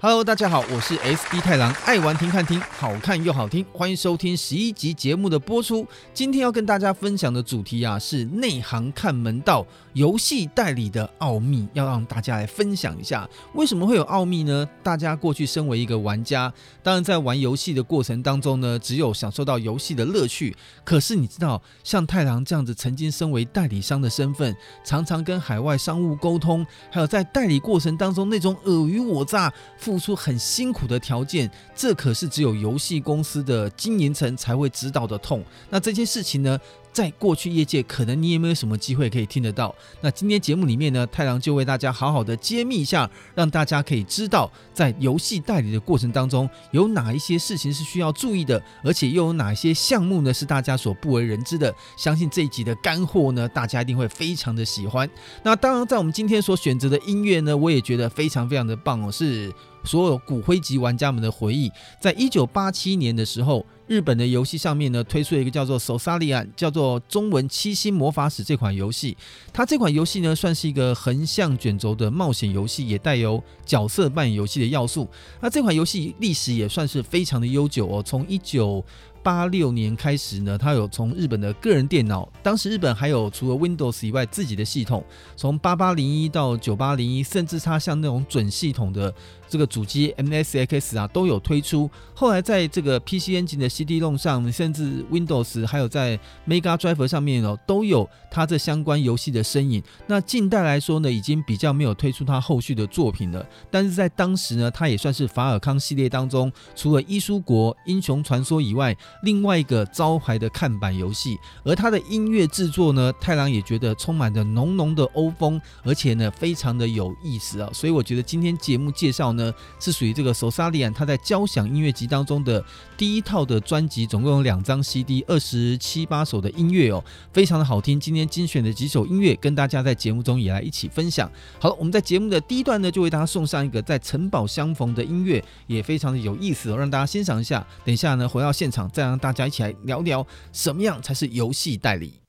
Hello，大家好，我是 SD 太郎，爱玩听看听，好看又好听，欢迎收听十一集节目的播出。今天要跟大家分享的主题啊，是内行看门道，游戏代理的奥秘，要让大家来分享一下。为什么会有奥秘呢？大家过去身为一个玩家，当然在玩游戏的过程当中呢，只有享受到游戏的乐趣。可是你知道，像太郎这样子，曾经身为代理商的身份，常常跟海外商务沟通，还有在代理过程当中那种尔虞我诈。付出很辛苦的条件，这可是只有游戏公司的经营层才会知道的痛。那这件事情呢，在过去业界可能你也没有什么机会可以听得到。那今天节目里面呢，太郎就为大家好好的揭秘一下，让大家可以知道，在游戏代理的过程当中，有哪一些事情是需要注意的，而且又有哪一些项目呢，是大家所不为人知的。相信这一集的干货呢，大家一定会非常的喜欢。那当然，在我们今天所选择的音乐呢，我也觉得非常非常的棒哦，是。所有骨灰级玩家们的回忆，在一九八七年的时候，日本的游戏上面呢，推出了一个叫做《手萨利案》，叫做中文《七星魔法使》这款游戏。它这款游戏呢，算是一个横向卷轴的冒险游戏，也带有角色扮演游戏的要素。那这款游戏历史也算是非常的悠久哦，从一九八六年开始呢，它有从日本的个人电脑，当时日本还有除了 Windows 以外自己的系统，从八八零一到九八零一，甚至它像那种准系统的。这个主机 MSX 啊都有推出，后来在这个 PC Engine 的 CD 弄上，甚至 Windows 还有在 Mega Drive 上面哦，都有它这相关游戏的身影。那近代来说呢，已经比较没有推出它后续的作品了。但是在当时呢，它也算是法尔康系列当中，除了伊苏国英雄传说以外，另外一个招牌的看板游戏。而它的音乐制作呢，太郎也觉得充满着浓浓的欧风，而且呢，非常的有意思啊。所以我觉得今天节目介绍呢。是属于这个手萨利安，他在交响音乐集当中的第一套的专辑，总共有两张 CD，二十七八首的音乐哦，非常的好听。今天精选的几首音乐，跟大家在节目中也来一起分享。好了，我们在节目的第一段呢，就为大家送上一个在城堡相逢的音乐，也非常的有意思哦，让大家欣赏一下。等一下呢，回到现场，再让大家一起来聊聊什么样才是游戏代理。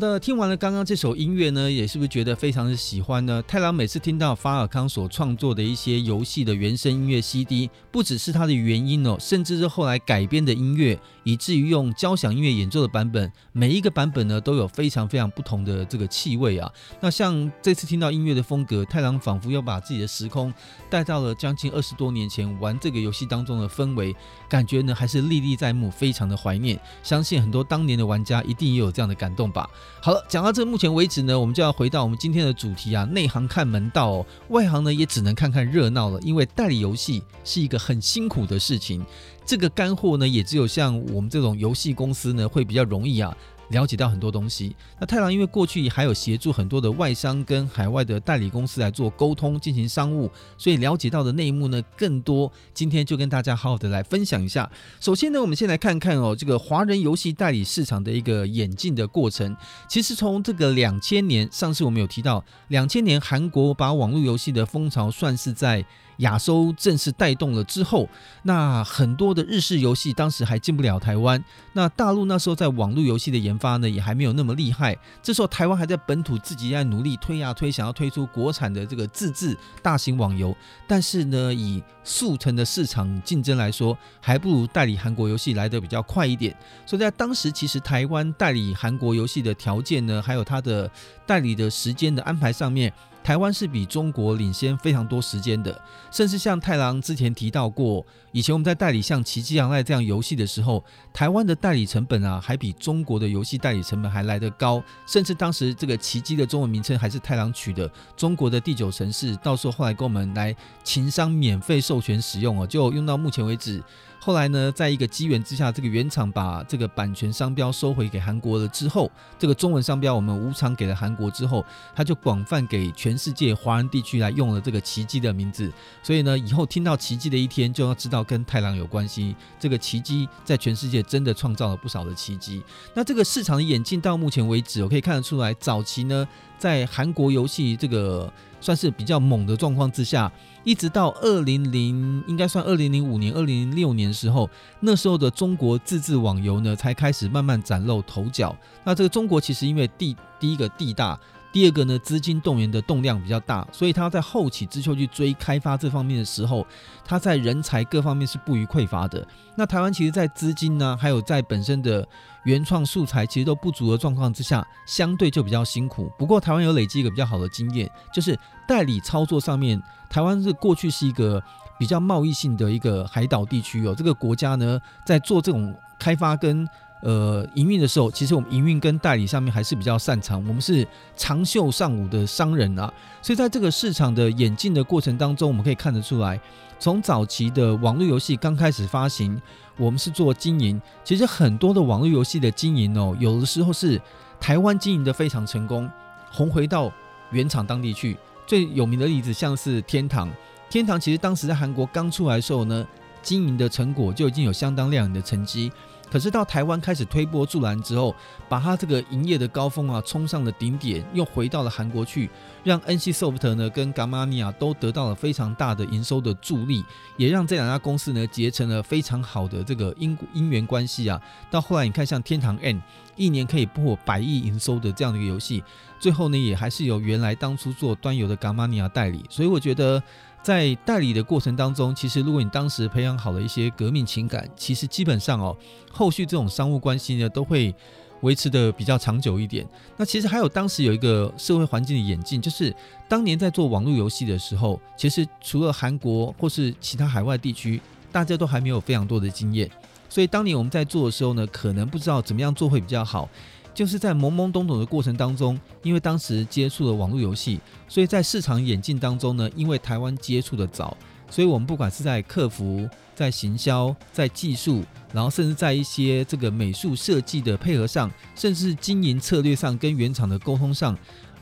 的，听完了刚刚这首音乐呢，也是不是觉得非常的喜欢呢？太郎每次听到法尔康所创作的一些游戏的原声音乐 CD，不只是它的原音哦，甚至是后来改编的音乐，以至于用交响音乐演奏的版本，每一个版本呢都有非常非常不同的这个气味啊。那像这次听到音乐的风格，太郎仿佛又把自己的时空带到了将近二十多年前玩这个游戏当中的氛围，感觉呢还是历历在目，非常的怀念。相信很多当年的玩家一定也有这样的感动吧。好了，讲到这目前为止呢，我们就要回到我们今天的主题啊，内行看门道，外行呢也只能看看热闹了，因为代理游戏是一个很辛苦的事情，这个干货呢也只有像我们这种游戏公司呢会比较容易啊。了解到很多东西。那太郎因为过去还有协助很多的外商跟海外的代理公司来做沟通，进行商务，所以了解到的内幕呢更多。今天就跟大家好好的来分享一下。首先呢，我们先来看看哦，这个华人游戏代理市场的一个演进的过程。其实从这个两千年，上次我们有提到，两千年韩国把网络游戏的风潮算是在。亚洲正式带动了之后，那很多的日式游戏当时还进不了台湾。那大陆那时候在网络游戏的研发呢，也还没有那么厉害。这时候台湾还在本土自己在努力推呀推，想要推出国产的这个自制大型网游。但是呢，以速成的市场竞争来说，还不如代理韩国游戏来得比较快一点。所以在当时，其实台湾代理韩国游戏的条件呢，还有它的代理的时间的安排上面。台湾是比中国领先非常多时间的，甚至像太郎之前提到过，以前我们在代理像《奇迹洋赖》这样游戏的时候，台湾的代理成本啊，还比中国的游戏代理成本还来得高，甚至当时这个“奇迹”的中文名称还是太郎取的，中国的第九城市，到时候后来跟我们来情商免费授权使用哦，就用到目前为止。后来呢，在一个机缘之下，这个原厂把这个版权商标收回给韩国了之后，这个中文商标我们无偿给了韩国之后，他就广泛给全世界华人地区来用了这个“奇迹”的名字。所以呢，以后听到“奇迹”的一天，就要知道跟太郎有关系。这个“奇迹”在全世界真的创造了不少的奇迹。那这个市场的演进到目前为止，我可以看得出来，早期呢，在韩国游戏这个算是比较猛的状况之下。一直到二零零，应该算二零零五年、二零零六年时候，那时候的中国自制网游呢，才开始慢慢崭露头角。那这个中国其实因为地第一个地大。第二个呢，资金动员的动量比较大，所以他在后起之秀去追开发这方面的时候，他在人才各方面是不虞匮乏的。那台湾其实，在资金呢，还有在本身的原创素材其实都不足的状况之下，相对就比较辛苦。不过台湾有累积一个比较好的经验，就是代理操作上面，台湾是过去是一个比较贸易性的一个海岛地区哦，这个国家呢，在做这种开发跟。呃，营运的时候，其实我们营运跟代理上面还是比较擅长。我们是长袖善舞的商人啊，所以在这个市场的演进的过程当中，我们可以看得出来，从早期的网络游戏刚开始发行，我们是做经营。其实很多的网络游戏的经营哦，有的时候是台湾经营的非常成功，红回到原厂当地去。最有名的例子像是天堂，天堂其实当时在韩国刚出来的时候呢，经营的成果就已经有相当亮眼的成绩。可是到台湾开始推波助澜之后，把他这个营业的高峰啊冲上了顶点，又回到了韩国去，让 NCSoft 呢跟 Gamania 都得到了非常大的营收的助力，也让这两家公司呢结成了非常好的这个因因缘关系啊。到后来你看，像天堂 N 一年可以破百亿营收的这样的一个游戏，最后呢也还是由原来当初做端游的 Gamania 代理，所以我觉得。在代理的过程当中，其实如果你当时培养好了一些革命情感，其实基本上哦，后续这种商务关系呢，都会维持得比较长久一点。那其实还有当时有一个社会环境的演进，就是当年在做网络游戏的时候，其实除了韩国或是其他海外地区，大家都还没有非常多的经验，所以当年我们在做的时候呢，可能不知道怎么样做会比较好。就是在懵懵懂懂的过程当中，因为当时接触了网络游戏，所以在市场演进当中呢，因为台湾接触的早，所以我们不管是在客服、在行销、在技术，然后甚至在一些这个美术设计的配合上，甚至经营策略上跟原厂的沟通上，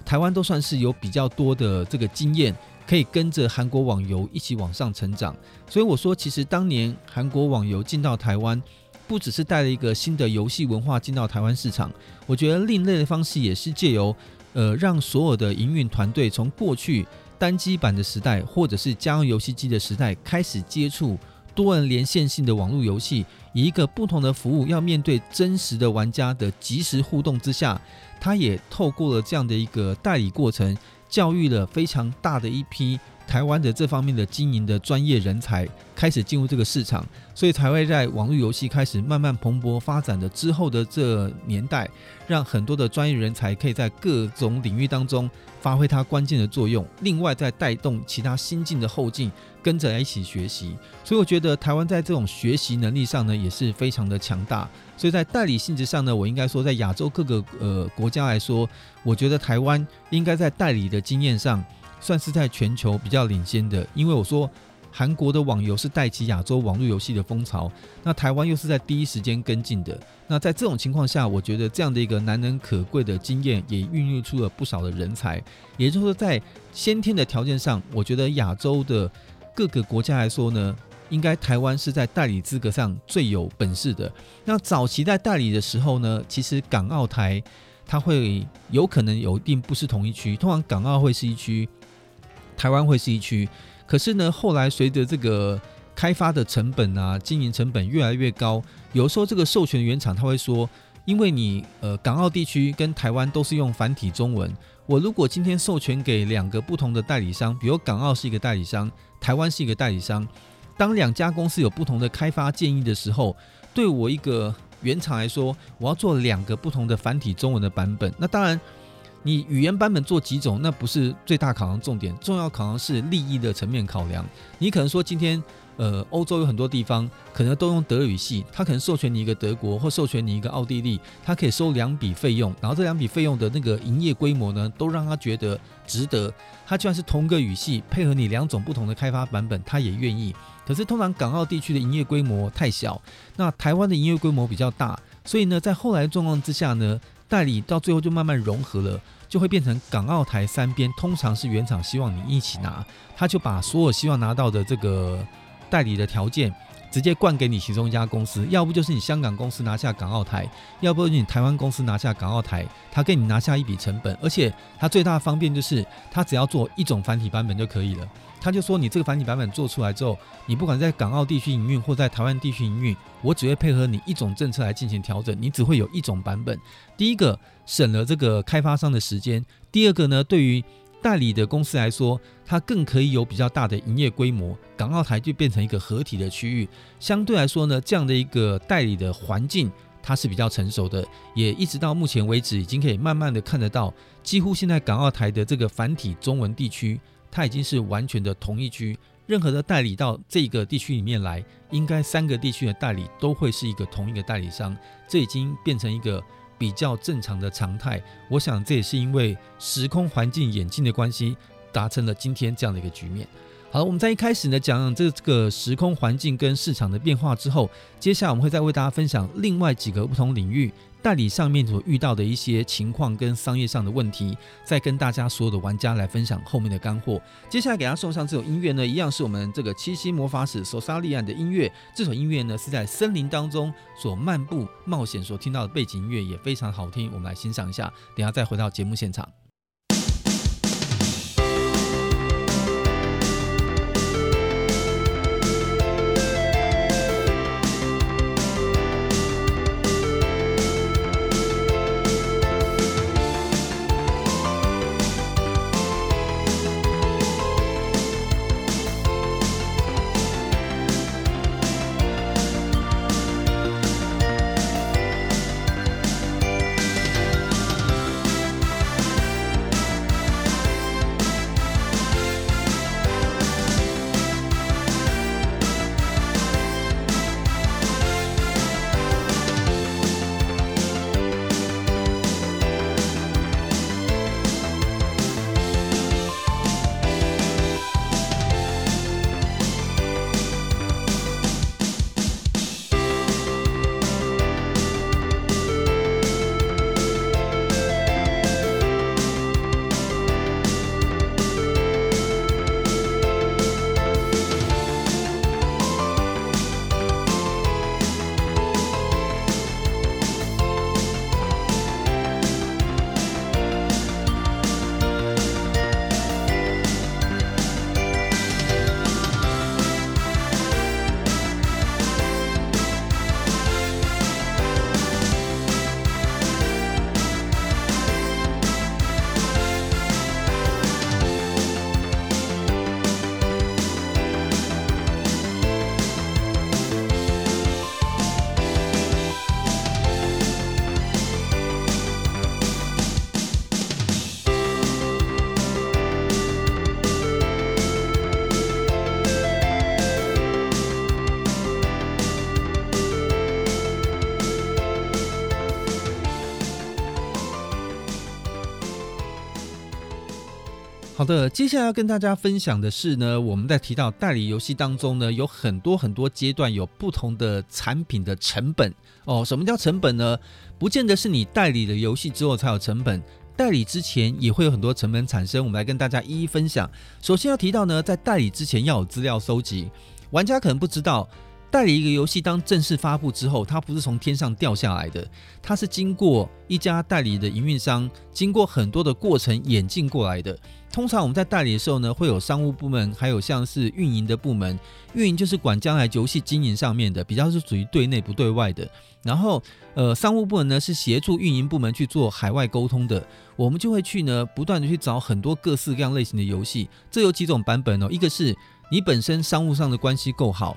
台湾都算是有比较多的这个经验，可以跟着韩国网游一起往上成长。所以我说，其实当年韩国网游进到台湾。不只是带了一个新的游戏文化进到台湾市场，我觉得另类的方式也是借由，呃，让所有的营运团队从过去单机版的时代，或者是家用游戏机的时代开始接触多人连线性的网络游戏，以一个不同的服务，要面对真实的玩家的即时互动之下，他也透过了这样的一个代理过程，教育了非常大的一批。台湾的这方面的经营的专业人才开始进入这个市场，所以才会在网络游戏开始慢慢蓬勃发展的之后的这年代，让很多的专业人才可以在各种领域当中发挥它关键的作用。另外，再带动其他新进的后进跟着来一起学习。所以，我觉得台湾在这种学习能力上呢，也是非常的强大。所以在代理性质上呢，我应该说，在亚洲各个呃国家来说，我觉得台湾应该在代理的经验上。算是在全球比较领先的，因为我说韩国的网游是带起亚洲网络游戏的风潮，那台湾又是在第一时间跟进的。那在这种情况下，我觉得这样的一个难能可贵的经验，也孕育出了不少的人才。也就是说，在先天的条件上，我觉得亚洲的各个国家来说呢，应该台湾是在代理资格上最有本事的。那早期在代理的时候呢，其实港澳台它会有可能有一定不是同一区，通常港澳会是一区。台湾会是一区，可是呢，后来随着这个开发的成本啊，经营成本越来越高，有时候这个授权原厂他会说，因为你呃港澳地区跟台湾都是用繁体中文，我如果今天授权给两个不同的代理商，比如港澳是一个代理商，台湾是一个代理商，当两家公司有不同的开发建议的时候，对我一个原厂来说，我要做两个不同的繁体中文的版本，那当然。你语言版本做几种，那不是最大考量重点，重要考量是利益的层面考量。你可能说今天，呃，欧洲有很多地方可能都用德语系，他可能授权你一个德国或授权你一个奥地利，他可以收两笔费用，然后这两笔费用的那个营业规模呢，都让他觉得值得。他就算是同个语系，配合你两种不同的开发版本，他也愿意。可是通常港澳地区的营业规模太小，那台湾的营业规模比较大，所以呢，在后来状况之下呢。代理到最后就慢慢融合了，就会变成港澳台三边，通常是原厂希望你一起拿，他就把所有希望拿到的这个代理的条件。直接灌给你其中一家公司，要不就是你香港公司拿下港澳台，要不你台湾公司拿下港澳台，他给你拿下一笔成本，而且他最大的方便就是他只要做一种繁体版本就可以了。他就说你这个繁体版本做出来之后，你不管在港澳地区营运或在台湾地区营运，我只会配合你一种政策来进行调整，你只会有一种版本。第一个省了这个开发商的时间，第二个呢，对于代理的公司来说，它更可以有比较大的营业规模，港澳台就变成一个合体的区域。相对来说呢，这样的一个代理的环境，它是比较成熟的，也一直到目前为止，已经可以慢慢的看得到，几乎现在港澳台的这个繁体中文地区，它已经是完全的同一区。任何的代理到这个地区里面来，应该三个地区的代理都会是一个同一个代理商，这已经变成一个。比较正常的常态，我想这也是因为时空环境演进的关系，达成了今天这样的一个局面。好了，我们在一开始呢讲讲这个时空环境跟市场的变化之后，接下来我们会再为大家分享另外几个不同领域。代理上面所遇到的一些情况跟商业上的问题，再跟大家所有的玩家来分享后面的干货。接下来给大家送上这首音乐呢，一样是我们这个七夕魔法使索萨利安的音乐。这首音乐呢是在森林当中所漫步冒险所听到的背景音乐，也非常好听。我们来欣赏一下，等下再回到节目现场。的，接下来要跟大家分享的是呢，我们在提到代理游戏当中呢，有很多很多阶段，有不同的产品的成本哦。什么叫成本呢？不见得是你代理了游戏之后才有成本，代理之前也会有很多成本产生。我们来跟大家一一分享。首先要提到呢，在代理之前要有资料收集，玩家可能不知道。代理一个游戏，当正式发布之后，它不是从天上掉下来的，它是经过一家代理的营运商，经过很多的过程演进过来的。通常我们在代理的时候呢，会有商务部门，还有像是运营的部门。运营就是管将来游戏经营上面的，比较是属于对内不对外的。然后，呃，商务部门呢是协助运营部门去做海外沟通的。我们就会去呢，不断的去找很多各式各样类型的游戏。这有几种版本哦，一个是你本身商务上的关系够好。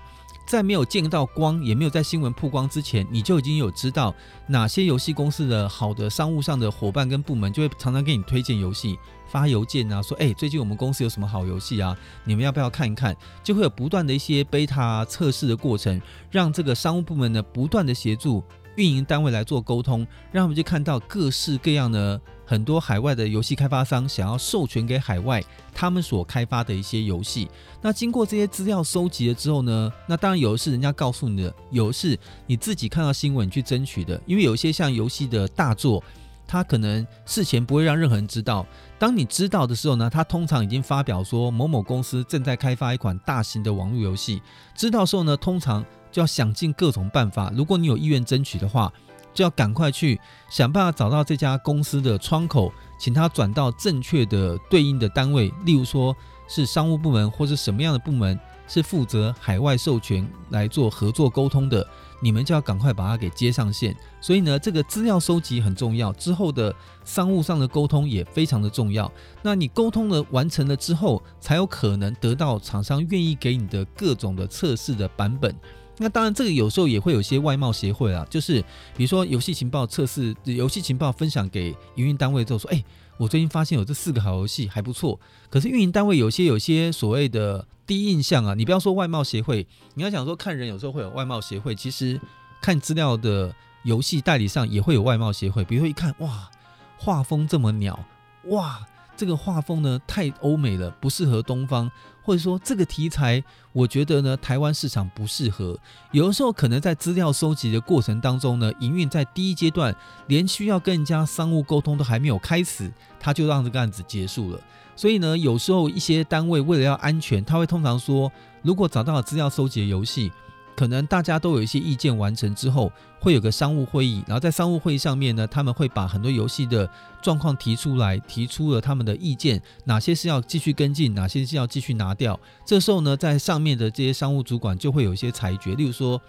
在没有见到光，也没有在新闻曝光之前，你就已经有知道哪些游戏公司的好的商务上的伙伴跟部门，就会常常给你推荐游戏，发邮件啊，说，哎，最近我们公司有什么好游戏啊？你们要不要看一看？就会有不断的一些 beta 测试的过程，让这个商务部门呢不断的协助运营单位来做沟通，让他们去看到各式各样的。很多海外的游戏开发商想要授权给海外他们所开发的一些游戏，那经过这些资料收集了之后呢，那当然有的是人家告诉你的，有的是你自己看到新闻去争取的。因为有一些像游戏的大作，它可能事前不会让任何人知道。当你知道的时候呢，他通常已经发表说某某公司正在开发一款大型的网络游戏。知道时候呢，通常就要想尽各种办法。如果你有意愿争取的话。就要赶快去想办法找到这家公司的窗口，请他转到正确的对应的单位，例如说是商务部门或是什么样的部门是负责海外授权来做合作沟通的，你们就要赶快把它给接上线。所以呢，这个资料收集很重要，之后的商务上的沟通也非常的重要。那你沟通了完成了之后，才有可能得到厂商愿意给你的各种的测试的版本。那当然，这个有时候也会有些外贸协会啊，就是比如说游戏情报测试、游戏情报分享给营运单位之后说，哎，我最近发现有这四个好游戏还不错。可是运营单位有些有些所谓的第一印象啊，你不要说外贸协会，你要想说看人有时候会有外贸协会，其实看资料的游戏代理上也会有外贸协会。比如说一看，哇，画风这么鸟，哇。这个画风呢太欧美了，不适合东方，或者说这个题材，我觉得呢台湾市场不适合。有的时候可能在资料收集的过程当中呢，营运在第一阶段连需要跟人家商务沟通都还没有开始，他就让这个案子结束了。所以呢，有时候一些单位为了要安全，他会通常说，如果找到了资料收集的游戏。可能大家都有一些意见，完成之后会有个商务会议，然后在商务会议上面呢，他们会把很多游戏的状况提出来，提出了他们的意见，哪些是要继续跟进，哪些是要继续拿掉。这时候呢，在上面的这些商务主管就会有一些裁决，例如说，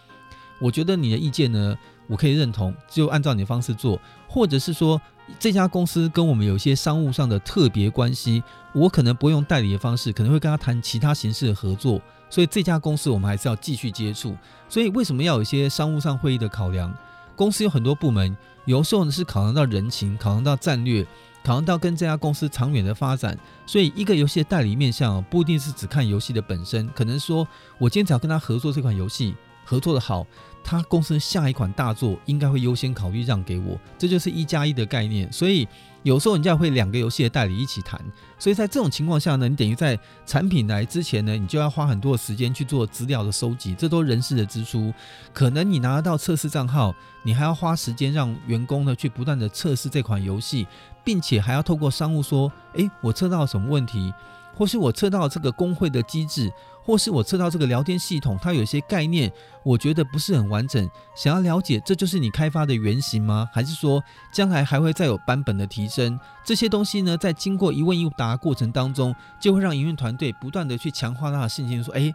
我觉得你的意见呢，我可以认同，就按照你的方式做，或者是说这家公司跟我们有一些商务上的特别关系，我可能不用代理的方式，可能会跟他谈其他形式的合作。所以这家公司我们还是要继续接触。所以为什么要有一些商务上会议的考量？公司有很多部门，有时候呢是考量到人情，考量到战略，考量到跟这家公司长远的发展。所以一个游戏的代理面向不一定是只看游戏的本身，可能说我今天只要跟他合作这款游戏，合作的好。他公司下一款大作应该会优先考虑让给我，这就是一加一的概念。所以有时候人家会两个游戏的代理一起谈。所以在这种情况下呢，你等于在产品来之前呢，你就要花很多的时间去做资料的收集，这都人事的支出。可能你拿得到测试账号，你还要花时间让员工呢去不断的测试这款游戏，并且还要透过商务说，诶，我测到什么问题，或是我测到这个工会的机制。或是我测到这个聊天系统，它有一些概念，我觉得不是很完整，想要了解这就是你开发的原型吗？还是说将来还会再有版本的提升？这些东西呢，在经过一问一答过程当中，就会让营运团队不断的去强化他的信心，说，诶。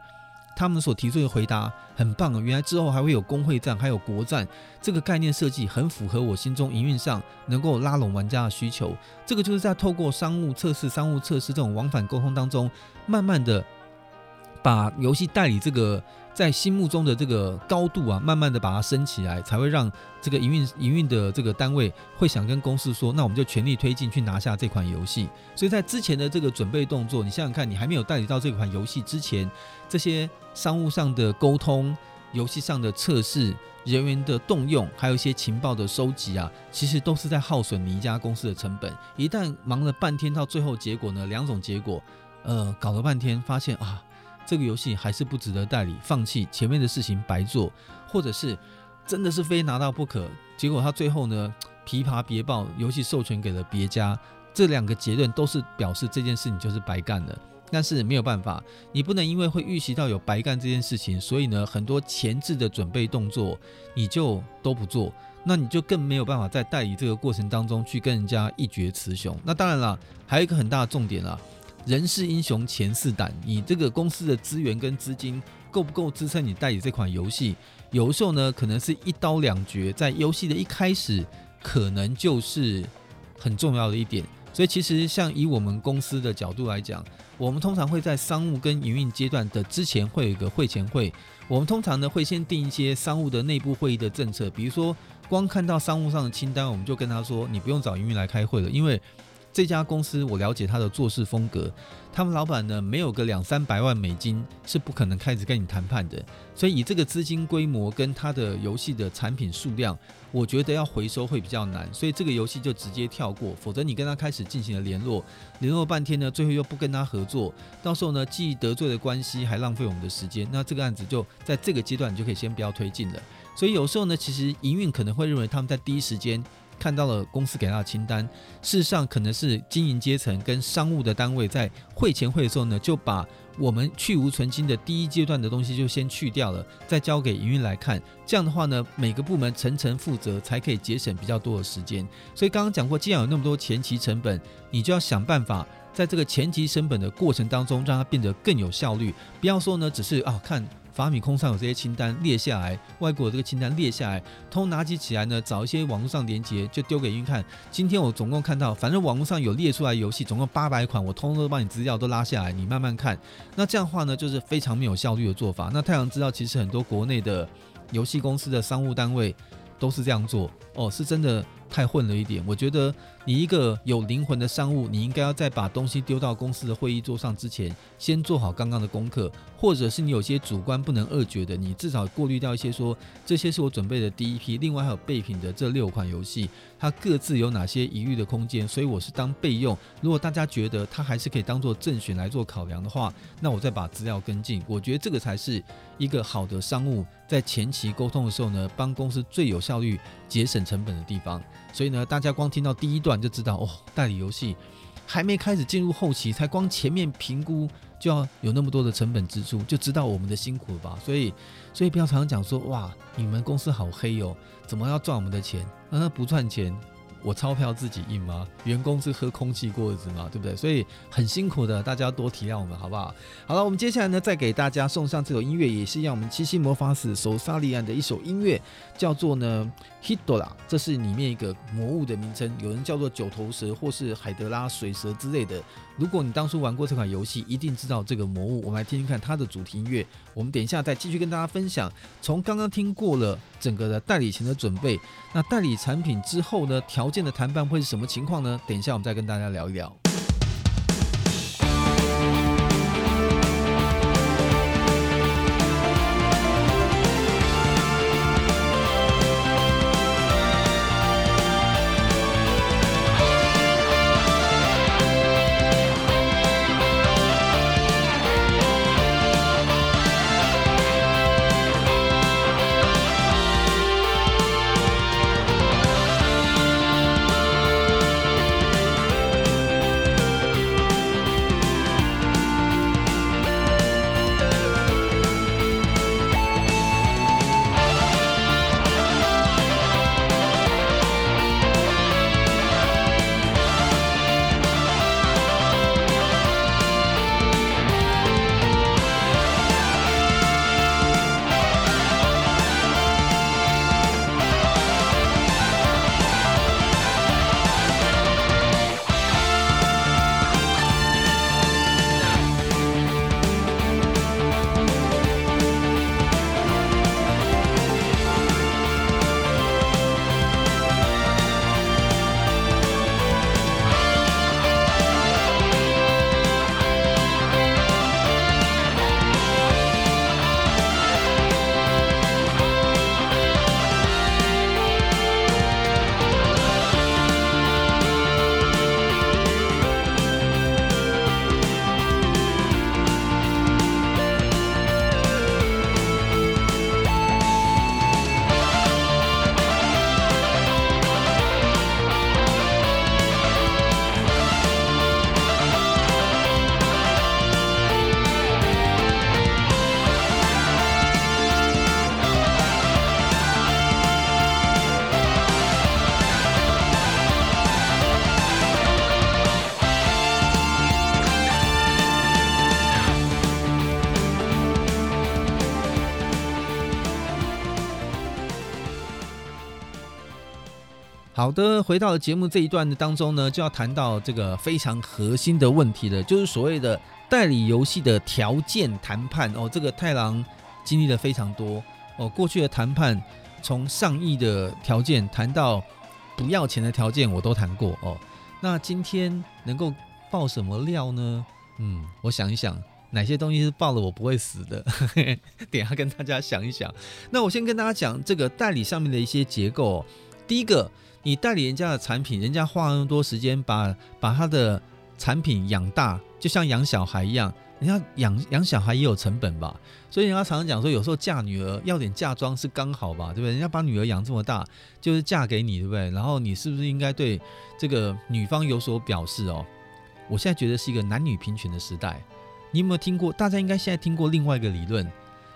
他们所提出的回答很棒啊！原来之后还会有公会战，还有国战，这个概念设计很符合我心中营运上能够拉拢玩家的需求。这个就是在透过商务测试、商务测试这种往返沟通当中，慢慢的。把游戏代理这个在心目中的这个高度啊，慢慢的把它升起来，才会让这个营运营运的这个单位会想跟公司说，那我们就全力推进去拿下这款游戏。所以在之前的这个准备动作，你想想看，你还没有代理到这款游戏之前，这些商务上的沟通。游戏上的测试、人员的动用，还有一些情报的收集啊，其实都是在耗损你一家公司的成本。一旦忙了半天，到最后结果呢，两种结果，呃，搞了半天发现啊，这个游戏还是不值得代理，放弃前面的事情白做，或者是真的是非拿到不可，结果他最后呢，琵琶别抱，游戏授权给了别家，这两个结论都是表示这件事情就是白干了。但是没有办法，你不能因为会预习到有白干这件事情，所以呢，很多前置的准备动作你就都不做，那你就更没有办法在代理这个过程当中去跟人家一决雌雄。那当然了，还有一个很大的重点啊，人是英雄钱是胆，你这个公司的资源跟资金够不够支撑你代理这款游戏？有时候呢，可能是一刀两决，在游戏的一开始，可能就是很重要的一点。所以其实像以我们公司的角度来讲，我们通常会在商务跟营运阶段的之前会有一个会前会。我们通常呢会先定一些商务的内部会议的政策，比如说光看到商务上的清单，我们就跟他说，你不用找营运来开会了，因为。这家公司我了解他的做事风格，他们老板呢没有个两三百万美金是不可能开始跟你谈判的，所以以这个资金规模跟他的游戏的产品数量，我觉得要回收会比较难，所以这个游戏就直接跳过，否则你跟他开始进行了联络，联络半天呢，最后又不跟他合作，到时候呢既得罪了关系，还浪费我们的时间，那这个案子就在这个阶段你就可以先不要推进了。所以有时候呢，其实营运可能会认为他们在第一时间。看到了公司给他的清单，事实上可能是经营阶层跟商务的单位在会前会的时候呢，就把我们去无存菁的第一阶段的东西就先去掉了，再交给营运来看。这样的话呢，每个部门层层负责，才可以节省比较多的时间。所以刚刚讲过，既然有那么多前期成本，你就要想办法在这个前期成本的过程当中，让它变得更有效率。不要说呢，只是啊看。法米空上有这些清单列下来，外国有这个清单列下来，通拿起起来呢，找一些网络上连接就丢给云看。今天我总共看到，反正网络上有列出来游戏，总共八百款，我通通都帮你资料都拉下来，你慢慢看。那这样的话呢，就是非常没有效率的做法。那太阳知道，其实很多国内的游戏公司的商务单位都是这样做哦，是真的。太混了一点，我觉得你一个有灵魂的商务，你应该要在把东西丢到公司的会议桌上之前，先做好刚刚的功课，或者是你有些主观不能二决的，你至少过滤掉一些说，这些是我准备的第一批，另外还有备品的这六款游戏，它各自有哪些疑虑的空间，所以我是当备用。如果大家觉得它还是可以当做正选来做考量的话，那我再把资料跟进。我觉得这个才是一个好的商务在前期沟通的时候呢，帮公司最有效率、节省成本的地方。所以呢，大家光听到第一段就知道哦，代理游戏还没开始进入后期，才光前面评估就要有那么多的成本支出，就知道我们的辛苦了吧？所以，所以不要常常讲说哇，你们公司好黑哦，怎么要赚我们的钱？那他不赚钱。我钞票自己印吗？员工是喝空气过日子吗？对不对？所以很辛苦的，大家多体谅我们，好不好？好了，我们接下来呢，再给大家送上这首音乐，也是让我们七夕魔法使手萨利安的一首音乐，叫做呢 Hitola，这是里面一个魔物的名称，有人叫做九头蛇或是海德拉水蛇之类的。如果你当初玩过这款游戏，一定知道这个魔物。我们来听听看它的主题音乐。我们等一下再继续跟大家分享。从刚刚听过了整个的代理前的准备，那代理产品之后呢，条件的谈判会是什么情况呢？等一下我们再跟大家聊一聊。好的，回到节目这一段的当中呢，就要谈到这个非常核心的问题了，就是所谓的代理游戏的条件谈判哦。这个太郎经历了非常多哦，过去的谈判从上亿的条件谈到不要钱的条件，我都谈过哦。那今天能够爆什么料呢？嗯，我想一想，哪些东西是爆了我不会死的？等下跟大家想一想。那我先跟大家讲这个代理上面的一些结构哦。第一个。你代理人家的产品，人家花那么多时间把把他的产品养大，就像养小孩一样。人家养养小孩也有成本吧？所以人家常常讲说，有时候嫁女儿要点嫁妆是刚好吧，对不对？人家把女儿养这么大，就是嫁给你，对不对？然后你是不是应该对这个女方有所表示哦？我现在觉得是一个男女平权的时代。你有没有听过？大家应该现在听过另外一个理论。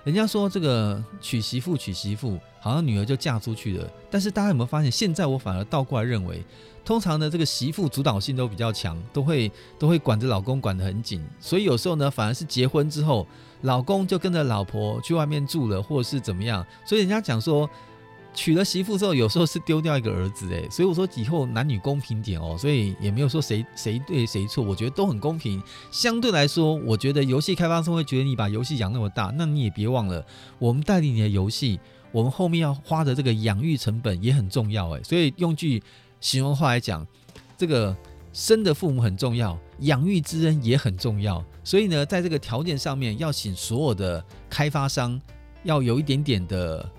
人家说这个娶媳妇娶媳妇，好像女儿就嫁出去了。但是大家有没有发现，现在我反而倒过来认为，通常呢这个媳妇主导性都比较强，都会 都会管着老公管得很紧。所以有时候呢，反而是结婚之后，老公就跟着老婆去外面住了，或者是怎么样。所以人家讲说。娶了媳妇之后，有时候是丢掉一个儿子诶，所以我说以后男女公平点哦，所以也没有说谁谁对谁错，我觉得都很公平。相对来说，我觉得游戏开发商会觉得你把游戏养那么大，那你也别忘了，我们代理你的游戏，我们后面要花的这个养育成本也很重要诶。所以用句形容话来讲，这个生的父母很重要，养育之恩也很重要。所以呢，在这个条件上面，要请所有的开发商要有一点点的。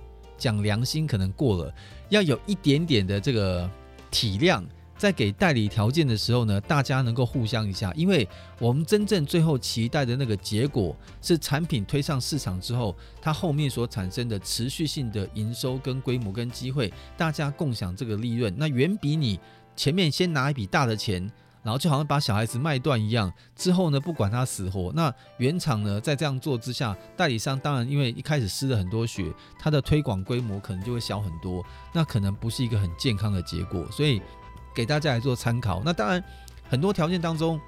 讲良心可能过了，要有一点点的这个体谅，在给代理条件的时候呢，大家能够互相一下，因为我们真正最后期待的那个结果是产品推上市场之后，它后面所产生的持续性的营收跟规模跟机会，大家共享这个利润，那远比你前面先拿一笔大的钱。然后就好像把小孩子卖断一样，之后呢，不管他死活，那原厂呢，在这样做之下，代理商当然因为一开始失了很多血，他的推广规模可能就会小很多，那可能不是一个很健康的结果，所以给大家来做参考。那当然，很多条件当中，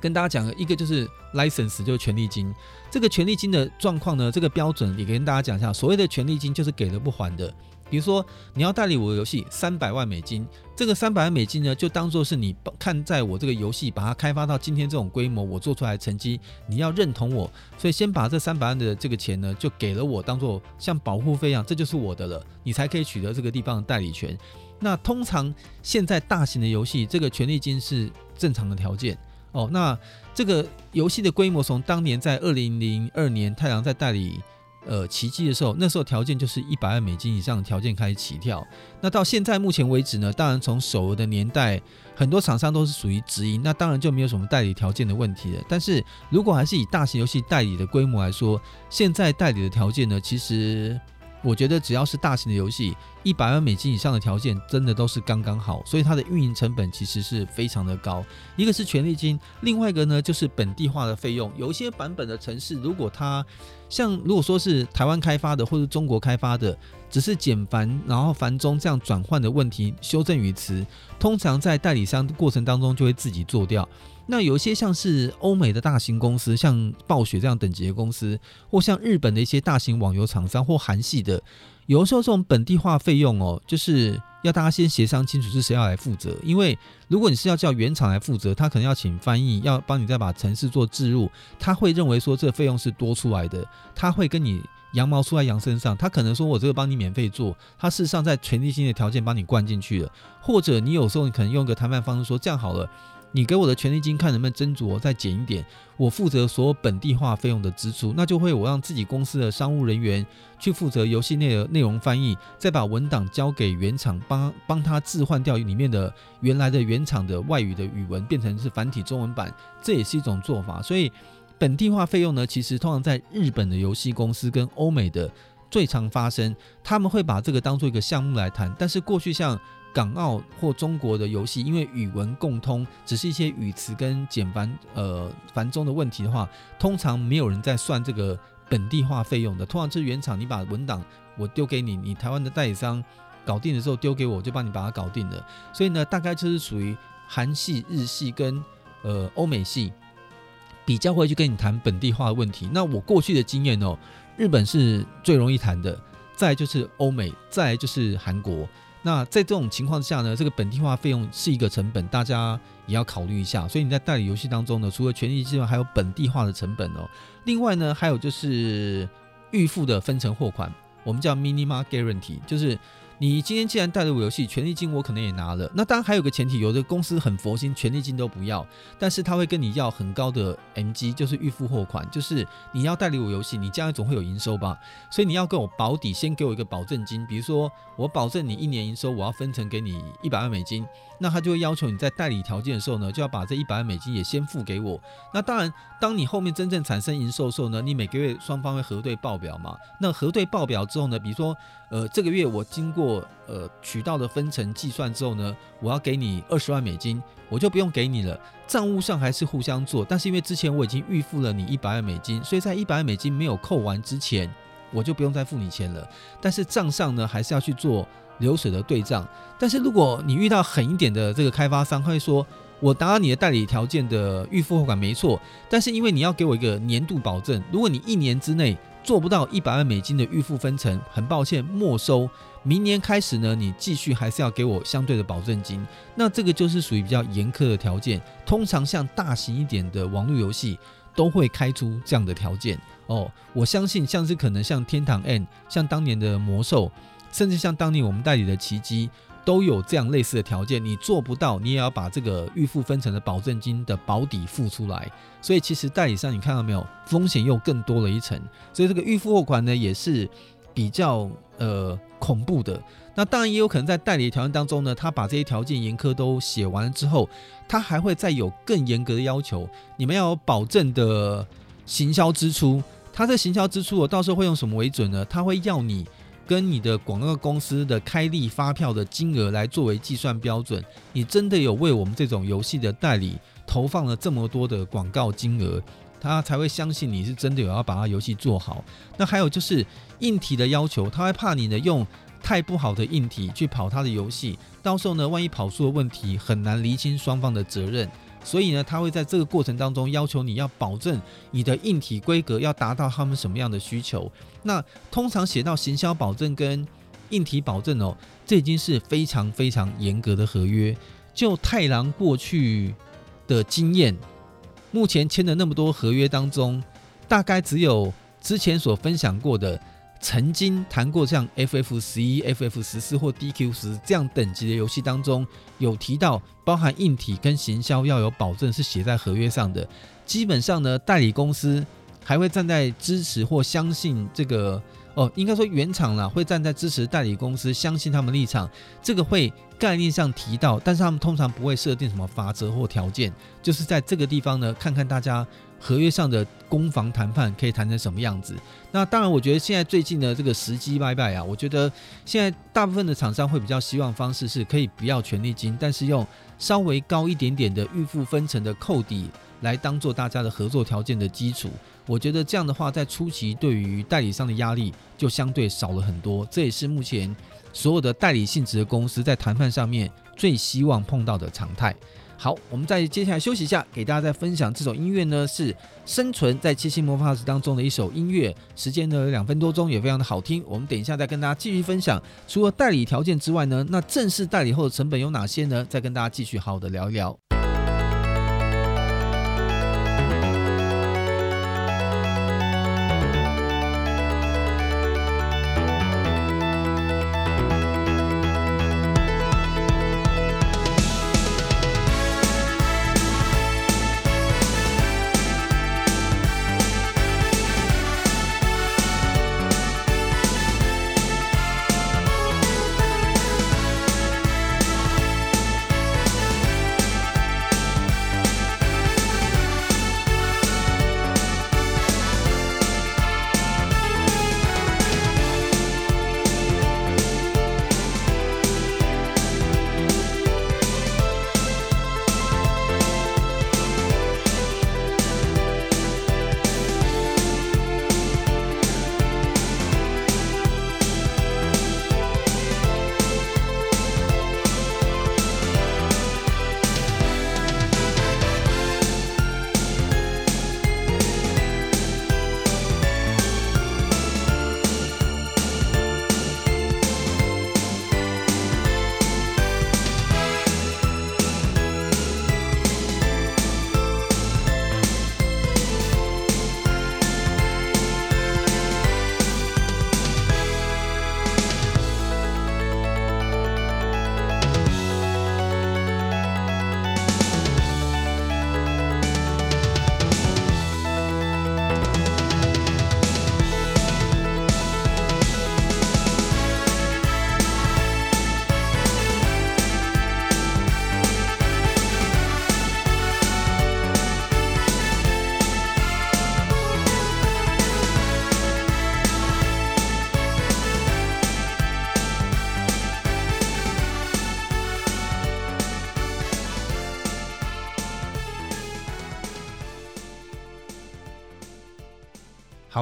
跟大家讲的一个就是 license，就是权利金。这个权利金的状况呢，这个标准也跟大家讲一下。所谓的权利金就是给了不还的。比如说，你要代理我的游戏三百万美金，这个三百万美金呢，就当做是你看在我这个游戏把它开发到今天这种规模，我做出来的成绩，你要认同我，所以先把这三百万的这个钱呢，就给了我，当做像保护费一样，这就是我的了，你才可以取得这个地方的代理权。那通常现在大型的游戏，这个权利金是正常的条件哦。那这个游戏的规模从当年在二零零二年太郎在代理。呃，奇迹的时候，那时候条件就是一百万美金以上的条件开始起跳。那到现在目前为止呢，当然从手游的年代，很多厂商都是属于直营，那当然就没有什么代理条件的问题了。但是如果还是以大型游戏代理的规模来说，现在代理的条件呢，其实。我觉得只要是大型的游戏，一百万美金以上的条件真的都是刚刚好，所以它的运营成本其实是非常的高。一个是权利金，另外一个呢就是本地化的费用。有一些版本的城市，如果它像如果说是台湾开发的或者中国开发的，只是简繁然后繁中这样转换的问题，修正语词，通常在代理商的过程当中就会自己做掉。那有一些像是欧美的大型公司，像暴雪这样等级的公司，或像日本的一些大型网游厂商，或韩系的，有的时候这种本地化费用哦，就是要大家先协商清楚是谁要来负责。因为如果你是要叫原厂来负责，他可能要请翻译，要帮你再把程式做置入，他会认为说这个费用是多出来的，他会跟你羊毛出在羊身上，他可能说我这个帮你免费做，他事实上在权利金的条件帮你灌进去了，或者你有时候你可能用个谈判方式说这样好了。你给我的权利金看能不能斟酌再减一点，我负责所有本地化费用的支出，那就会我让自己公司的商务人员去负责游戏内的内容翻译，再把文档交给原厂帮帮他置换掉里面的原来的原厂的外语的语文变成是繁体中文版，这也是一种做法。所以本地化费用呢，其实通常在日本的游戏公司跟欧美的最常发生，他们会把这个当做一个项目来谈，但是过去像。港澳或中国的游戏，因为语文共通，只是一些语词跟简繁呃繁中的问题的话，通常没有人在算这个本地化费用的。通常就是原厂，你把文档我丢给你，你台湾的代理商搞定的时候丢给我，我就帮你把它搞定了。所以呢，大概就是属于韩系、日系跟呃欧美系比较会去跟你谈本地化的问题。那我过去的经验哦，日本是最容易谈的，再就是欧美，再就是韩国。那在这种情况下呢，这个本地化费用是一个成本，大家也要考虑一下。所以你在代理游戏当中呢，除了权益之外，还有本地化的成本哦。另外呢，还有就是预付的分成货款，我们叫 minimum guarantee，就是。你今天既然代理我游戏，权利金我可能也拿了。那当然还有个前提，有的公司很佛心，权利金都不要，但是他会跟你要很高的 MG，就是预付货款，就是你要代理我游戏，你将来总会有营收吧，所以你要跟我保底，先给我一个保证金，比如说我保证你一年营收，我要分成给你一百万美金。那他就会要求你在代理条件的时候呢，就要把这一百万美金也先付给我。那当然，当你后面真正产生营收的时候呢，你每个月双方会核对报表嘛。那核对报表之后呢，比如说，呃，这个月我经过呃渠道的分成计算之后呢，我要给你二十万美金，我就不用给你了。账务上还是互相做，但是因为之前我已经预付了你一百万美金，所以在一百万美金没有扣完之前，我就不用再付你钱了。但是账上呢，还是要去做。流水的对账，但是如果你遇到狠一点的这个开发商，他会说我达到你的代理条件的预付货款没错，但是因为你要给我一个年度保证，如果你一年之内做不到一百万美金的预付分成，很抱歉没收。明年开始呢，你继续还是要给我相对的保证金。那这个就是属于比较严苛的条件，通常像大型一点的网络游戏都会开出这样的条件哦。我相信像是可能像天堂 N，像当年的魔兽。甚至像当年我们代理的奇迹，都有这样类似的条件，你做不到，你也要把这个预付分成的保证金的保底付出来。所以其实代理商，你看到没有，风险又更多了一层。所以这个预付货款呢，也是比较呃恐怖的。那当然也有可能在代理的条件当中呢，他把这些条件严苛都写完了之后，他还会再有更严格的要求，你们要有保证的行销支出。他这行销支出，我到时候会用什么为准呢？他会要你。跟你的广告公司的开立发票的金额来作为计算标准，你真的有为我们这种游戏的代理投放了这么多的广告金额，他才会相信你是真的有要把他游戏做好。那还有就是硬体的要求，他会怕你呢用太不好的硬体去跑他的游戏，到时候呢万一跑出了问题，很难厘清双方的责任。所以呢，他会在这个过程当中要求你要保证你的硬体规格要达到他们什么样的需求。那通常写到行销保证跟硬体保证哦，这已经是非常非常严格的合约。就太郎过去的经验，目前签的那么多合约当中，大概只有之前所分享过的。曾经谈过像 FF 十一、FF 十四或 DQ 十这样等级的游戏当中，有提到包含硬体跟行销要有保证是写在合约上的。基本上呢，代理公司还会站在支持或相信这个哦，应该说原厂啦会站在支持代理公司，相信他们立场。这个会概念上提到，但是他们通常不会设定什么法则或条件，就是在这个地方呢，看看大家。合约上的攻防谈判可以谈成什么样子？那当然，我觉得现在最近的这个时机拜拜啊，我觉得现在大部分的厂商会比较希望方式是可以不要权利金，但是用稍微高一点点的预付分成的扣抵来当做大家的合作条件的基础。我觉得这样的话，在初期对于代理商的压力就相对少了很多。这也是目前所有的代理性质的公司在谈判上面最希望碰到的常态。好，我们再接下来休息一下，给大家再分享这首音乐呢，是生存在七星魔法石当中的一首音乐，时间呢有两分多钟，也非常的好听。我们等一下再跟大家继续分享。除了代理条件之外呢，那正式代理后的成本有哪些呢？再跟大家继续好好的聊一聊。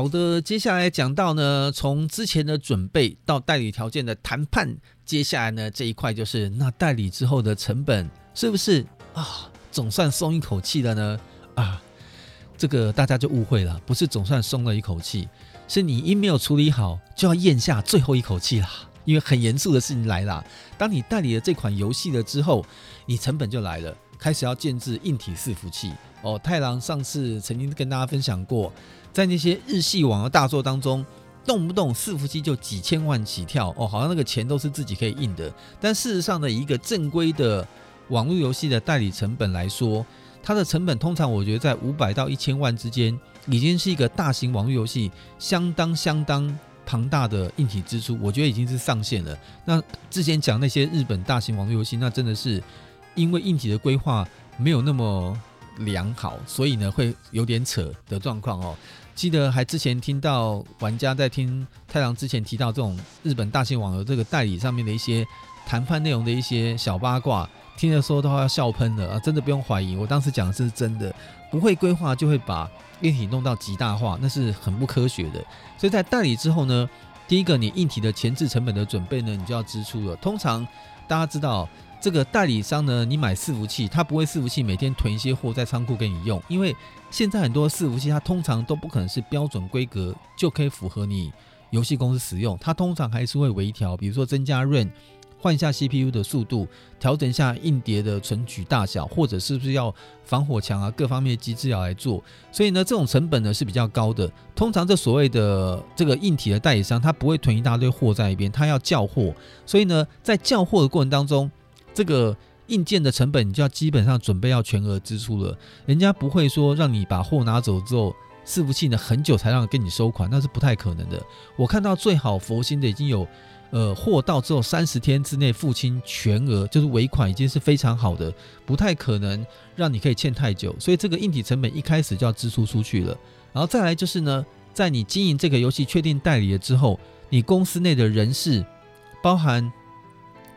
好的，接下来讲到呢，从之前的准备到代理条件的谈判，接下来呢这一块就是那代理之后的成本是不是啊？总算松一口气了呢？啊，这个大家就误会了，不是总算松了一口气，是你一没有处理好，就要咽下最后一口气啦。因为很严肃的事情来了，当你代理了这款游戏了之后，你成本就来了，开始要建置硬体伺服器哦。太郎上次曾经跟大家分享过。在那些日系网游大作当中，动不动伺服器就几千万起跳哦，好像那个钱都是自己可以印的。但事实上呢，一个正规的网络游戏的代理成本来说，它的成本通常我觉得在五百到一千万之间，已经是一个大型网络游戏相当相当庞大的硬体支出，我觉得已经是上限了。那之前讲那些日本大型网络游戏，那真的是因为硬体的规划没有那么良好，所以呢会有点扯的状况哦。记得还之前听到玩家在听太郎之前提到这种日本大型网游这个代理上面的一些谈判内容的一些小八卦，听的时候都要笑喷了啊！真的不用怀疑，我当时讲的是真的，不会规划就会把硬体弄到极大化，那是很不科学的。所以在代理之后呢，第一个你硬体的前置成本的准备呢，你就要支出了。通常大家知道。这个代理商呢，你买伺服器，他不会伺服器每天囤一些货在仓库给你用，因为现在很多伺服器它通常都不可能是标准规格就可以符合你游戏公司使用，它通常还是会微调，比如说增加润换一下 CPU 的速度，调整一下硬碟的存取大小，或者是不是要防火墙啊，各方面的机制要来做，所以呢，这种成本呢是比较高的。通常这所谓的这个硬体的代理商，他不会囤一大堆货在一边，他要叫货，所以呢，在叫货的过程当中。这个硬件的成本，你就要基本上准备要全额支出了。人家不会说让你把货拿走之后，伺服器呢很久才让跟你收款，那是不太可能的。我看到最好佛心的已经有，呃，货到之后三十天之内付清全额，就是尾款已经是非常好的，不太可能让你可以欠太久。所以这个硬体成本一开始就要支出出去了。然后再来就是呢，在你经营这个游戏确定代理了之后，你公司内的人事，包含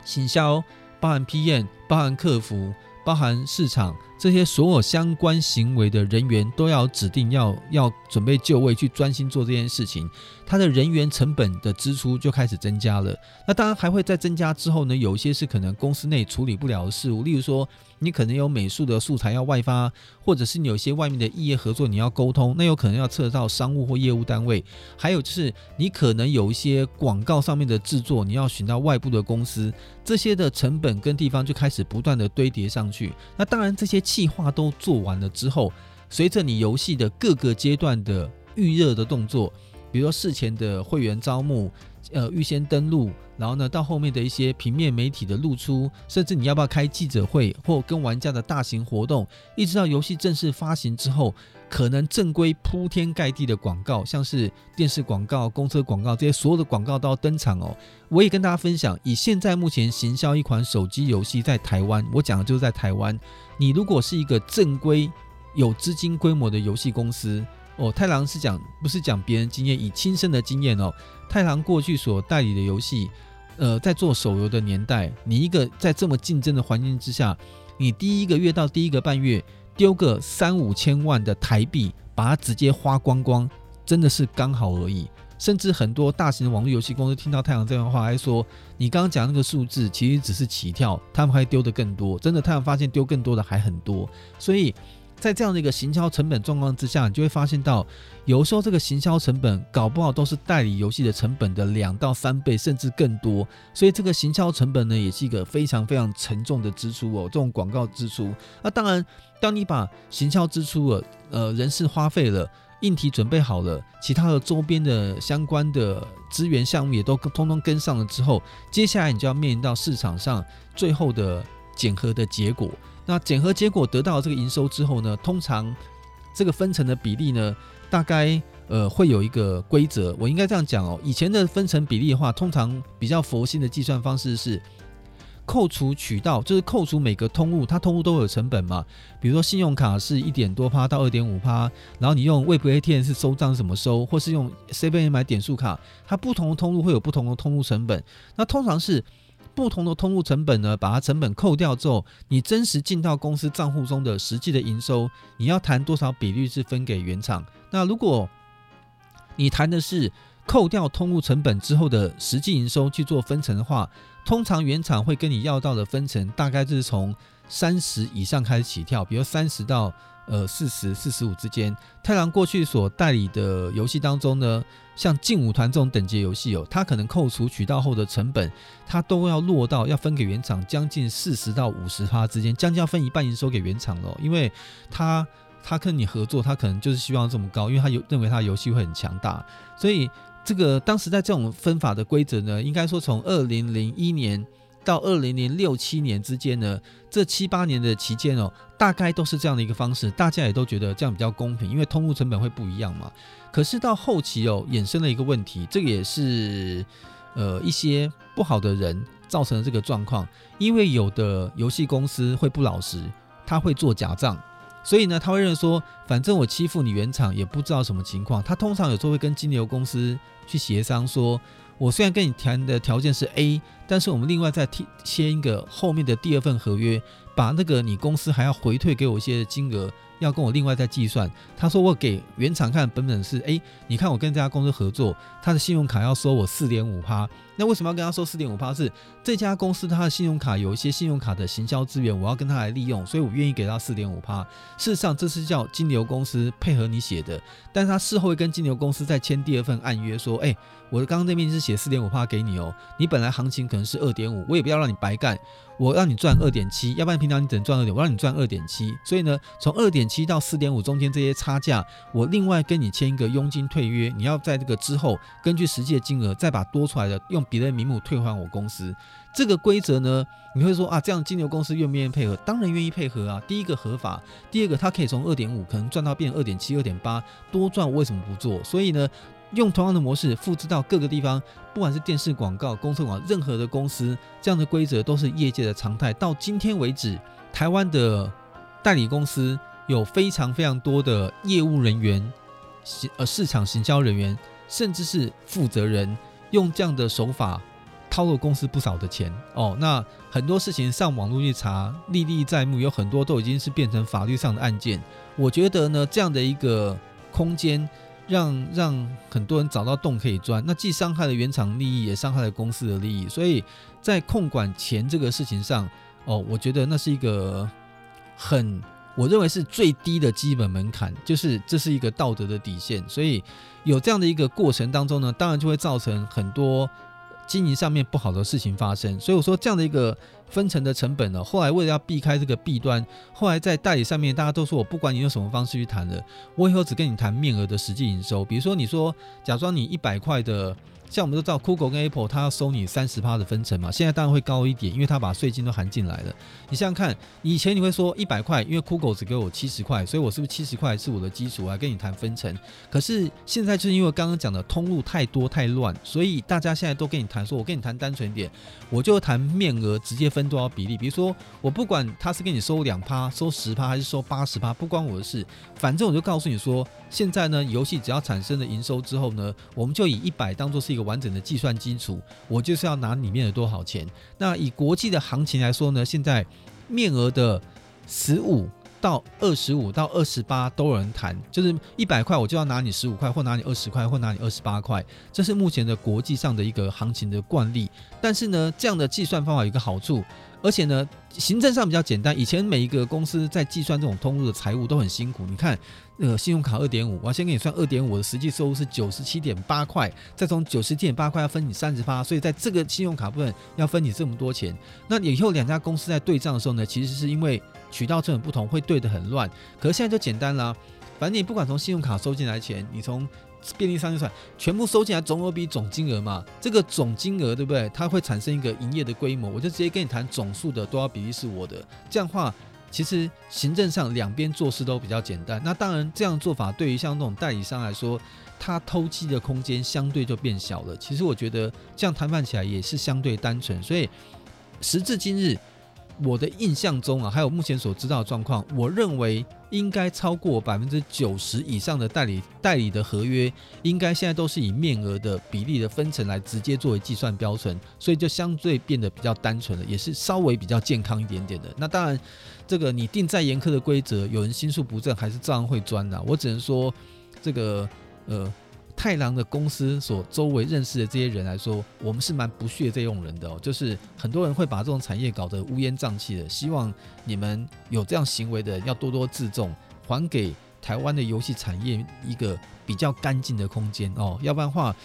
行销。包含 PM，包含客服，包含市场，这些所有相关行为的人员都要指定要要准备就位去专心做这件事情，他的人员成本的支出就开始增加了。那当然还会再增加之后呢，有一些是可能公司内处理不了的事务，例如说。你可能有美术的素材要外发，或者是你有些外面的异业合作你要沟通，那有可能要涉及到商务或业务单位。还有就是你可能有一些广告上面的制作，你要寻到外部的公司，这些的成本跟地方就开始不断的堆叠上去。那当然这些计划都做完了之后，随着你游戏的各个阶段的预热的动作，比如说事前的会员招募。呃，预先登录，然后呢，到后面的一些平面媒体的露出，甚至你要不要开记者会或跟玩家的大型活动，一直到游戏正式发行之后，可能正规铺天盖地的广告，像是电视广告、公车广告这些所有的广告都要登场哦。我也跟大家分享，以现在目前行销一款手机游戏在台湾，我讲的就是在台湾，你如果是一个正规有资金规模的游戏公司。哦，太郎是讲不是讲别人经验，以亲身的经验哦。太郎过去所代理的游戏，呃，在做手游的年代，你一个在这么竞争的环境之下，你第一个月到第一个半月丢个三五千万的台币，把它直接花光光，真的是刚好而已。甚至很多大型的网络游戏公司听到太阳这样话，还说你刚刚讲那个数字其实只是起跳，他们还丢的更多。真的，太阳发现丢更多的还很多，所以。在这样的一个行销成本状况之下，你就会发现到，有时候这个行销成本搞不好都是代理游戏的成本的两到三倍，甚至更多。所以这个行销成本呢，也是一个非常非常沉重的支出哦。这种广告支出，那当然，当你把行销支出了，呃，人事花费了，硬体准备好了，其他的周边的相关的资源项目也都通通跟上了之后，接下来你就要面临到市场上最后的检核的结果。那检核结果得到这个营收之后呢，通常这个分成的比例呢，大概呃会有一个规则。我应该这样讲哦，以前的分成比例的话，通常比较佛心的计算方式是扣除渠道，就是扣除每个通路，它通路都有成本嘛。比如说信用卡是一点多趴到二点五趴，然后你用 Web ATM 是收账怎么收，或是用 7AM 买点数卡，它不同的通路会有不同的通路成本。那通常是。不同的通路成本呢，把它成本扣掉之后，你真实进到公司账户中的实际的营收，你要谈多少比率是分给原厂？那如果你谈的是扣掉通路成本之后的实际营收去做分成的话，通常原厂会跟你要到的分成大概就是从三十以上开始起跳，比如三十到呃四十四十五之间。太郎过去所代理的游戏当中呢，像劲舞团这种等级游戏哦，它可能扣除渠道后的成本，它都要落到要分给原厂将近四十到五十趴之间，将近要分一半营收给原厂了，因为它。他跟你合作，他可能就是希望这么高，因为他有认为他游戏会很强大，所以这个当时在这种分法的规则呢，应该说从二零零一年到二零零六七年之间呢，这七八年的期间哦，大概都是这样的一个方式，大家也都觉得这样比较公平，因为通路成本会不一样嘛。可是到后期哦，衍生了一个问题，这个也是呃一些不好的人造成了这个状况，因为有的游戏公司会不老实，他会做假账。所以呢，他会认为说，反正我欺负你原厂也不知道什么情况。他通常有时候会跟金流公司去协商，说我虽然跟你谈的条件是 A，但是我们另外再签一个后面的第二份合约，把那个你公司还要回退给我一些金额。要跟我另外再计算，他说我给原厂看本本是，哎，你看我跟这家公司合作，他的信用卡要收我四点五趴，那为什么要跟他收四点五趴？是这家公司他的信用卡有一些信用卡的行销资源，我要跟他来利用，所以我愿意给他四点五趴。事实上这是叫金流公司配合你写的，但他事后会跟金流公司再签第二份案约，说，哎，我的刚刚那边是写四点五趴给你哦，你本来行情可能是二点五，我也不要让你白干。我让你赚二点七，要不然平常你只能赚二点，我让你赚二点七，所以呢，从二点七到四点五中间这些差价，我另外跟你签一个佣金退约，你要在这个之后根据实际的金额再把多出来的用别的名目退还我公司。这个规则呢，你会说啊，这样金牛公司愿不愿意配合？当然愿意配合啊。第一个合法，第二个他可以从二点五可能赚到变二点七、二点八，多赚我为什么不做？所以呢。用同样的模式复制到各个地方，不管是电视广告、公司广，任何的公司，这样的规则都是业界的常态。到今天为止，台湾的代理公司有非常非常多的业务人员、呃市场行销人员，甚至是负责人，用这样的手法掏了公司不少的钱哦。那很多事情上网络去查，历历在目，有很多都已经是变成法律上的案件。我觉得呢，这样的一个空间。让让很多人找到洞可以钻，那既伤害了原厂利益，也伤害了公司的利益。所以在控管钱这个事情上，哦，我觉得那是一个很，我认为是最低的基本门槛，就是这是一个道德的底线。所以有这样的一个过程当中呢，当然就会造成很多。经营上面不好的事情发生，所以我说这样的一个分成的成本呢，后来为了要避开这个弊端，后来在代理上面，大家都说我不管你用什么方式去谈了，我以后只跟你谈面额的实际营收。比如说你说，假装你一百块的。像我们都知道，Google 跟 Apple，它要收你三十趴的分成嘛，现在当然会高一点，因为它把税金都含进来了。你想想看，以前你会说一百块，因为 Google 只给我七十块，所以我是不是七十块是我的基础，我来跟你谈分成？可是现在就是因为刚刚讲的通路太多太乱，所以大家现在都跟你谈说，我跟你谈单纯点，我就谈面额直接分多少比例。比如说，我不管他是跟你收两趴、收十趴还是收八十趴，不关我的事，反正我就告诉你说，现在呢，游戏只要产生了营收之后呢，我们就以一百当做是一个。完整的计算基础，我就是要拿里面的多少钱。那以国际的行情来说呢，现在面额的十五到二十五到二十八都有人谈，就是一百块我就要拿你十五块，或拿你二十块，或拿你二十八块，这是目前的国际上的一个行情的惯例。但是呢，这样的计算方法有一个好处。而且呢，行政上比较简单。以前每一个公司在计算这种通路的财务都很辛苦。你看，呃，信用卡二点五，我要先给你算二点五的实际收入是九十七点八块，再从九十七点八块要分你三十八，所以在这个信用卡部分要分你这么多钱。那以后两家公司在对账的时候呢，其实是因为渠道成本不同，会对得很乱。可是现在就简单了，反正你不管从信用卡收进来钱，你从便利商店算，全部收进来总额比总金额嘛，这个总金额对不对？它会产生一个营业的规模，我就直接跟你谈总数的多少比例是我的。这样的话，其实行政上两边做事都比较简单。那当然，这样做法对于像那种代理商来说，他偷鸡的空间相对就变小了。其实我觉得这样谈判起来也是相对单纯。所以时至今日。我的印象中啊，还有目前所知道的状况，我认为应该超过百分之九十以上的代理代理的合约，应该现在都是以面额的比例的分成来直接作为计算标准，所以就相对变得比较单纯了，也是稍微比较健康一点点的。那当然，这个你定再严苛的规则，有人心术不正还是照样会钻的。我只能说，这个呃。太郎的公司所周围认识的这些人来说，我们是蛮不屑这种人的哦。就是很多人会把这种产业搞得乌烟瘴气的，希望你们有这样行为的要多多自重，还给台湾的游戏产业一个比较干净的空间哦。要不然的话，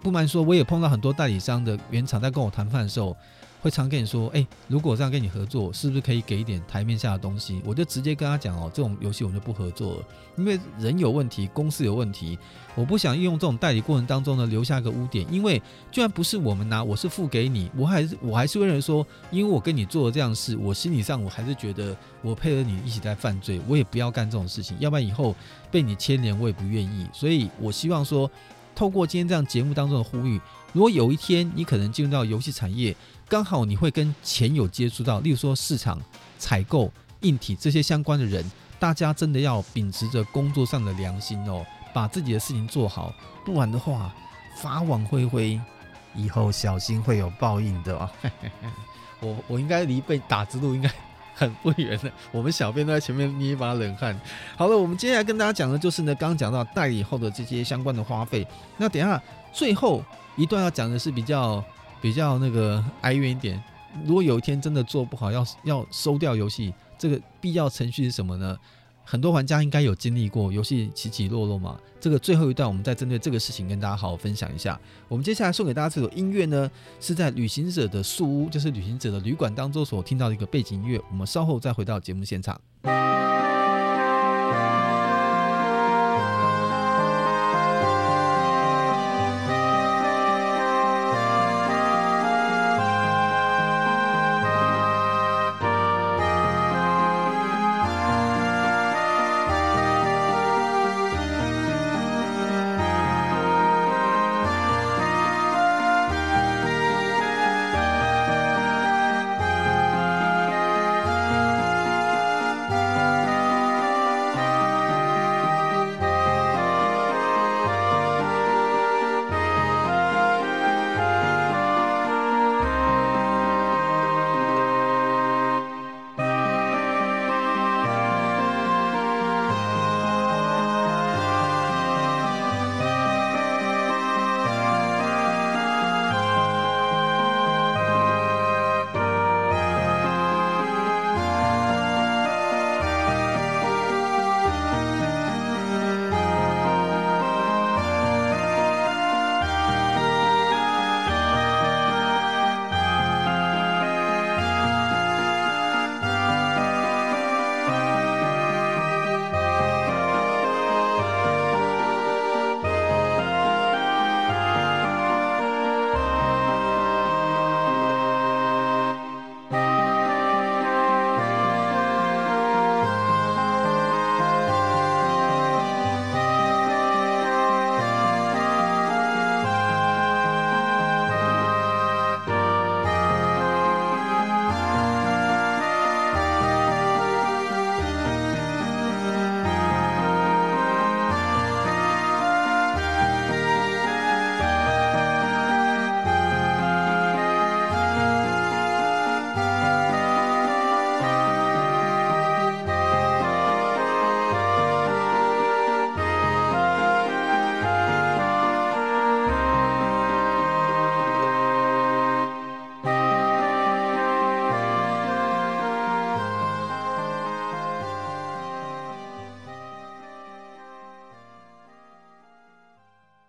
不瞒说，我也碰到很多代理商的原厂在跟我谈判的时候。会常跟你说，哎，如果这样跟你合作，是不是可以给一点台面下的东西？我就直接跟他讲哦，这种游戏我们就不合作了，因为人有问题，公司有问题，我不想利用这种代理过程当中呢留下一个污点。因为居然不是我们拿，我是付给你，我还是我还是会认为说，因为我跟你做了这样的事，我心理上我还是觉得我配合你一起在犯罪，我也不要干这种事情，要不然以后被你牵连我也不愿意。所以我希望说，透过今天这样节目当中的呼吁，如果有一天你可能进入到游戏产业，刚好你会跟钱有接触到，例如说市场、采购、硬体这些相关的人，大家真的要秉持着工作上的良心哦，把自己的事情做好，不然的话，法网恢恢，以后小心会有报应的哦。我我应该离被打之路应该很不远了，我们小编都在前面捏一把冷汗。好了，我们接下来跟大家讲的就是呢，刚刚讲到代理后的这些相关的花费，那等一下最后一段要讲的是比较。比较那个哀怨一点，如果有一天真的做不好，要要收掉游戏，这个必要程序是什么呢？很多玩家应该有经历过游戏起起落落嘛。这个最后一段，我们再针对这个事情跟大家好好分享一下。我们接下来送给大家这首音乐呢，是在《旅行者的宿屋》，就是旅行者的旅馆当中所听到的一个背景音乐。我们稍后再回到节目现场。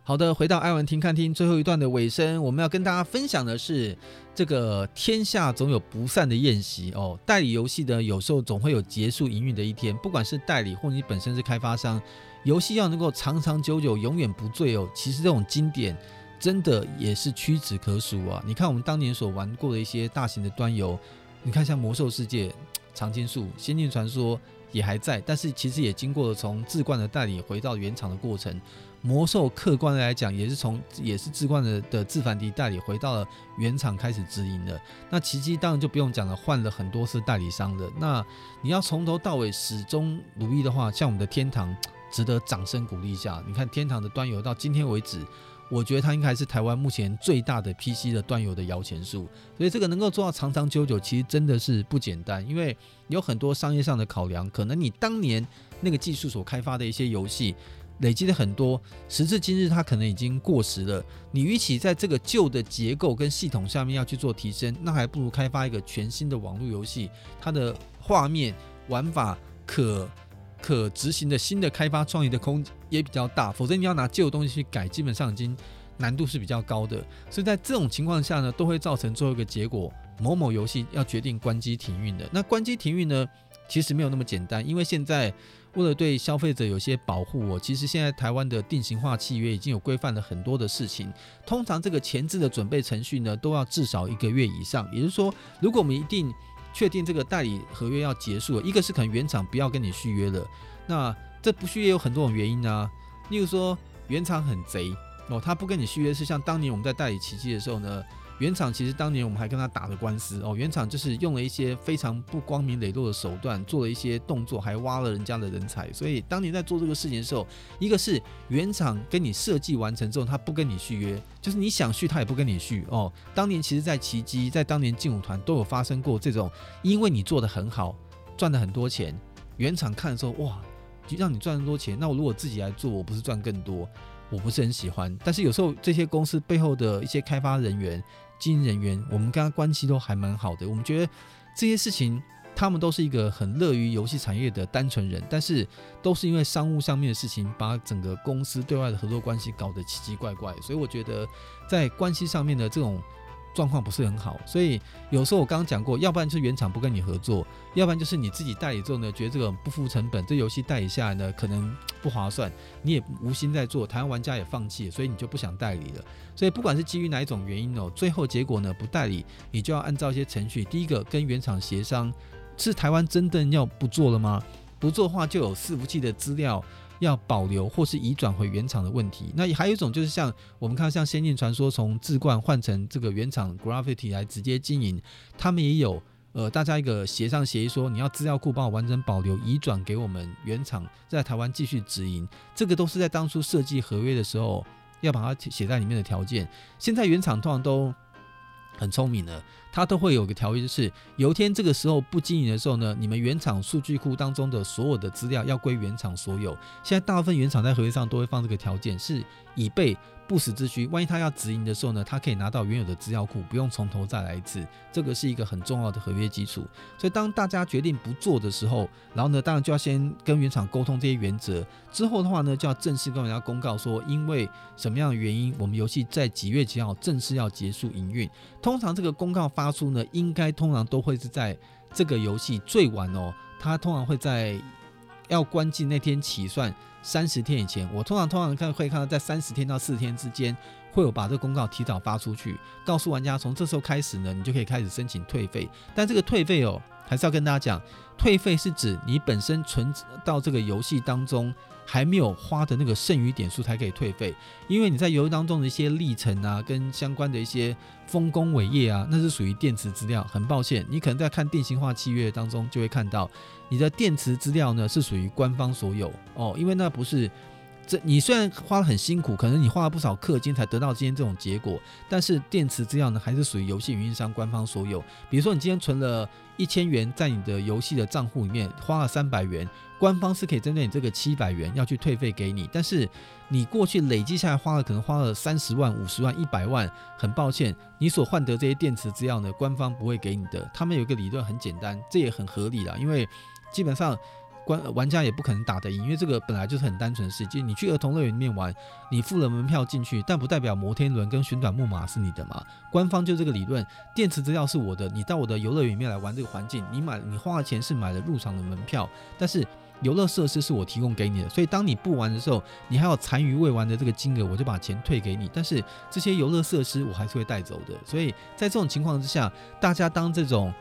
好的，回到爱文听看听最后一段的尾声，我们要跟大家分享的是这个天下总有不散的宴席哦。代理游戏呢有时候总会有结束营运的一天，不管是代理或你本身是开发商，游戏要能够长长久久、永远不醉哦。其实这种经典真的也是屈指可数啊。你看我们当年所玩过的一些大型的端游，你看像魔兽世界、长青树、仙境传说也还在，但是其实也经过了从志冠的代理回到原厂的过程。魔兽客观的来讲，也是从也是志冠的的志凡迪代理回到了原厂开始直营的。那奇迹当然就不用讲了，换了很多次代理商的。那你要从头到尾始终如一的话，像我们的天堂，值得掌声鼓励一下。你看天堂的端游到今天为止，我觉得它应该是台湾目前最大的 PC 的端游的摇钱树。所以这个能够做到长长久久，其实真的是不简单，因为有很多商业上的考量，可能你当年那个技术所开发的一些游戏。累积了很多，时至今日它可能已经过时了。你与其在这个旧的结构跟系统下面要去做提升，那还不如开发一个全新的网络游戏，它的画面、玩法可可执行的新的开发创意的空也比较大。否则你要拿旧的东西去改，基本上已经难度是比较高的。所以在这种情况下呢，都会造成最后一个结果：某某游戏要决定关机停运的。那关机停运呢，其实没有那么简单，因为现在。为了对消费者有些保护，我其实现在台湾的定型化契约已经有规范了很多的事情。通常这个前置的准备程序呢，都要至少一个月以上。也就是说，如果我们一定确定这个代理合约要结束了，一个是可能原厂不要跟你续约了，那这不续约有很多种原因啊。例如说，原厂很贼哦，他不跟你续约，是像当年我们在代理奇迹的时候呢。原厂其实当年我们还跟他打了官司哦，原厂就是用了一些非常不光明磊落的手段，做了一些动作，还挖了人家的人才。所以当年在做这个事情的时候，一个是原厂跟你设计完成之后，他不跟你续约，就是你想续他也不跟你续哦。当年其实，在奇迹，在当年劲舞团都有发生过这种，因为你做得很好，赚了很多钱，原厂看的时候哇，让你赚那么多钱，那我如果自己来做，我不是赚更多？我不是很喜欢。但是有时候这些公司背后的一些开发人员。经营人员，我们跟他关系都还蛮好的。我们觉得这些事情，他们都是一个很乐于游戏产业的单纯人，但是都是因为商务上面的事情，把整个公司对外的合作关系搞得奇奇怪怪。所以我觉得在关系上面的这种。状况不是很好，所以有时候我刚刚讲过，要不然就是原厂不跟你合作，要不然就是你自己代理之后呢，觉得这个不付成本，这游戏代理下来呢可能不划算，你也无心在做，台湾玩家也放弃，所以你就不想代理了。所以不管是基于哪一种原因哦，最后结果呢不代理，你就要按照一些程序，第一个跟原厂协商，是台湾真的要不做了吗？不做的话就有伺服器的资料。要保留或是移转回原厂的问题，那还有一种就是像我们看像《仙境传说》从智冠换成这个原厂 Gravity 来直接经营，他们也有呃大家一个协商协议说，你要资料库帮我完整保留移转给我们原厂，在台湾继续直营，这个都是在当初设计合约的时候要把它写在里面的条件。现在原厂通常都很聪明的，它都会有个条约，就是有一天这个时候不经营的时候呢，你们原厂数据库当中的所有的资料要归原厂所有。现在大部分原厂在合约上都会放这个条件，是以备。不时之需，万一他要直营的时候呢，他可以拿到原有的资料库，不用从头再来一次。这个是一个很重要的合约基础。所以当大家决定不做的时候，然后呢，当然就要先跟原厂沟通这些原则。之后的话呢，就要正式跟人家公告说，因为什么样的原因，我们游戏在几月几号正式要结束营运。通常这个公告发出呢，应该通常都会是在这个游戏最晚哦，它通常会在要关机那天起算。三十天以前，我通常通常看会看到在三十天到四十天之间，会有把这个公告提早发出去，告诉玩家从这时候开始呢，你就可以开始申请退费。但这个退费哦，还是要跟大家讲，退费是指你本身存到这个游戏当中。还没有花的那个剩余点数才可以退费，因为你在游戏当中的一些历程啊，跟相关的一些丰功伟业啊，那是属于电池资料。很抱歉，你可能在看电型化契约当中就会看到，你的电池资料呢是属于官方所有哦，因为那不是。这你虽然花了很辛苦，可能你花了不少氪金才得到今天这种结果，但是电池资料呢还是属于游戏运营商官方所有。比如说你今天存了一千元在你的游戏的账户里面，花了三百元，官方是可以针对你这个七百元要去退费给你。但是你过去累计下来花了可能花了三十万、五十万、一百万，很抱歉，你所换得这些电池资料呢，官方不会给你的。他们有一个理论很简单，这也很合理啦，因为基本上。玩家也不可能打得赢，因为这个本来就是很单纯的事情。你去儿童乐园里面玩，你付了门票进去，但不代表摩天轮跟旋转木马是你的嘛。官方就这个理论，电池资料是我的，你到我的游乐园里面来玩这个环境，你买你花的钱是买了入场的门票，但是游乐设施是我提供给你的，所以当你不玩的时候，你还有残余未玩的这个金额，我就把钱退给你。但是这些游乐设施我还是会带走的。所以在这种情况之下，大家当这种。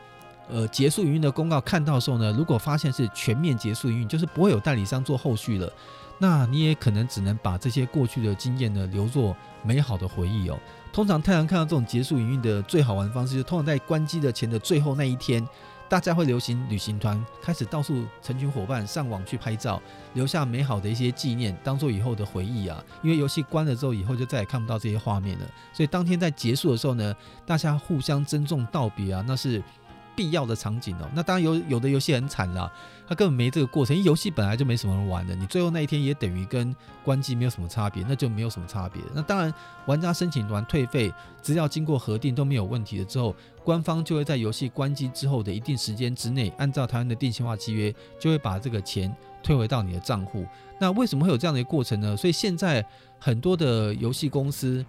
呃，结束营运的公告看到的时候呢，如果发现是全面结束营运，就是不会有代理商做后续了，那你也可能只能把这些过去的经验呢留作美好的回忆哦。通常太阳看到这种结束营运的最好玩方式，就通常在关机的前的最后那一天，大家会流行旅行团开始到处成群伙伴上网去拍照，留下美好的一些纪念，当做以后的回忆啊。因为游戏关了之后，以后就再也看不到这些画面了，所以当天在结束的时候呢，大家互相珍重道别啊，那是。必要的场景哦。那当然有有的游戏很惨啦，它根本没这个过程，因为游戏本来就没什么人玩的，你最后那一天也等于跟关机没有什么差别，那就没有什么差别。那当然，玩家申请完退费，只要经过核定都没有问题了之后，官方就会在游戏关机之后的一定时间之内，按照台湾的定型化契约，就会把这个钱退回到你的账户。那为什么会有这样的一个过程呢？所以现在很多的游戏公司。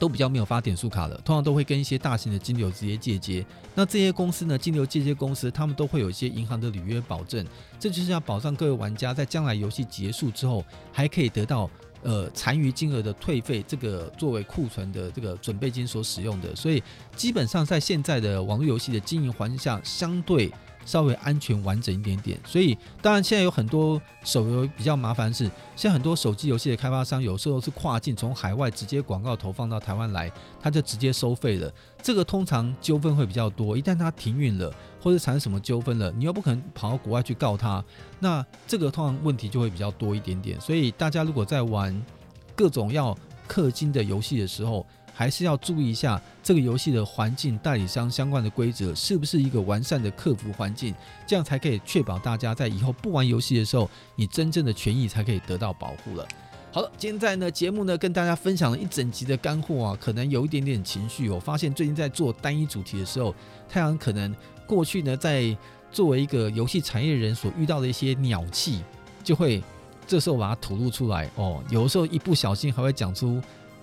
都比较没有发点数卡了，通常都会跟一些大型的金流直接借接。那这些公司呢，金流借接公司，他们都会有一些银行的履约保证，这就是要保障各位玩家在将来游戏结束之后，还可以得到呃残余金额的退费，这个作为库存的这个准备金所使用的。所以基本上在现在的网络游戏的经营环境下，相对。稍微安全完整一点点，所以当然现在有很多手游比较麻烦是，现在很多手机游戏的开发商有时候是跨境从海外直接广告投放到台湾来，他就直接收费了。这个通常纠纷会比较多，一旦他停运了或者产生什么纠纷了，你又不可能跑到国外去告他，那这个通常问题就会比较多一点点。所以大家如果在玩各种要氪金的游戏的时候，还是要注意一下这个游戏的环境、代理商相关的规则是不是一个完善的客服环境，这样才可以确保大家在以后不玩游戏的时候，你真正的权益才可以得到保护了。好了，现在呢节目呢跟大家分享了一整集的干货啊，可能有一点点情绪。我发现最近在做单一主题的时候，太阳可能过去呢在作为一个游戏产业人所遇到的一些鸟气，就会这时候把它吐露出来哦。有的时候一不小心还会讲出。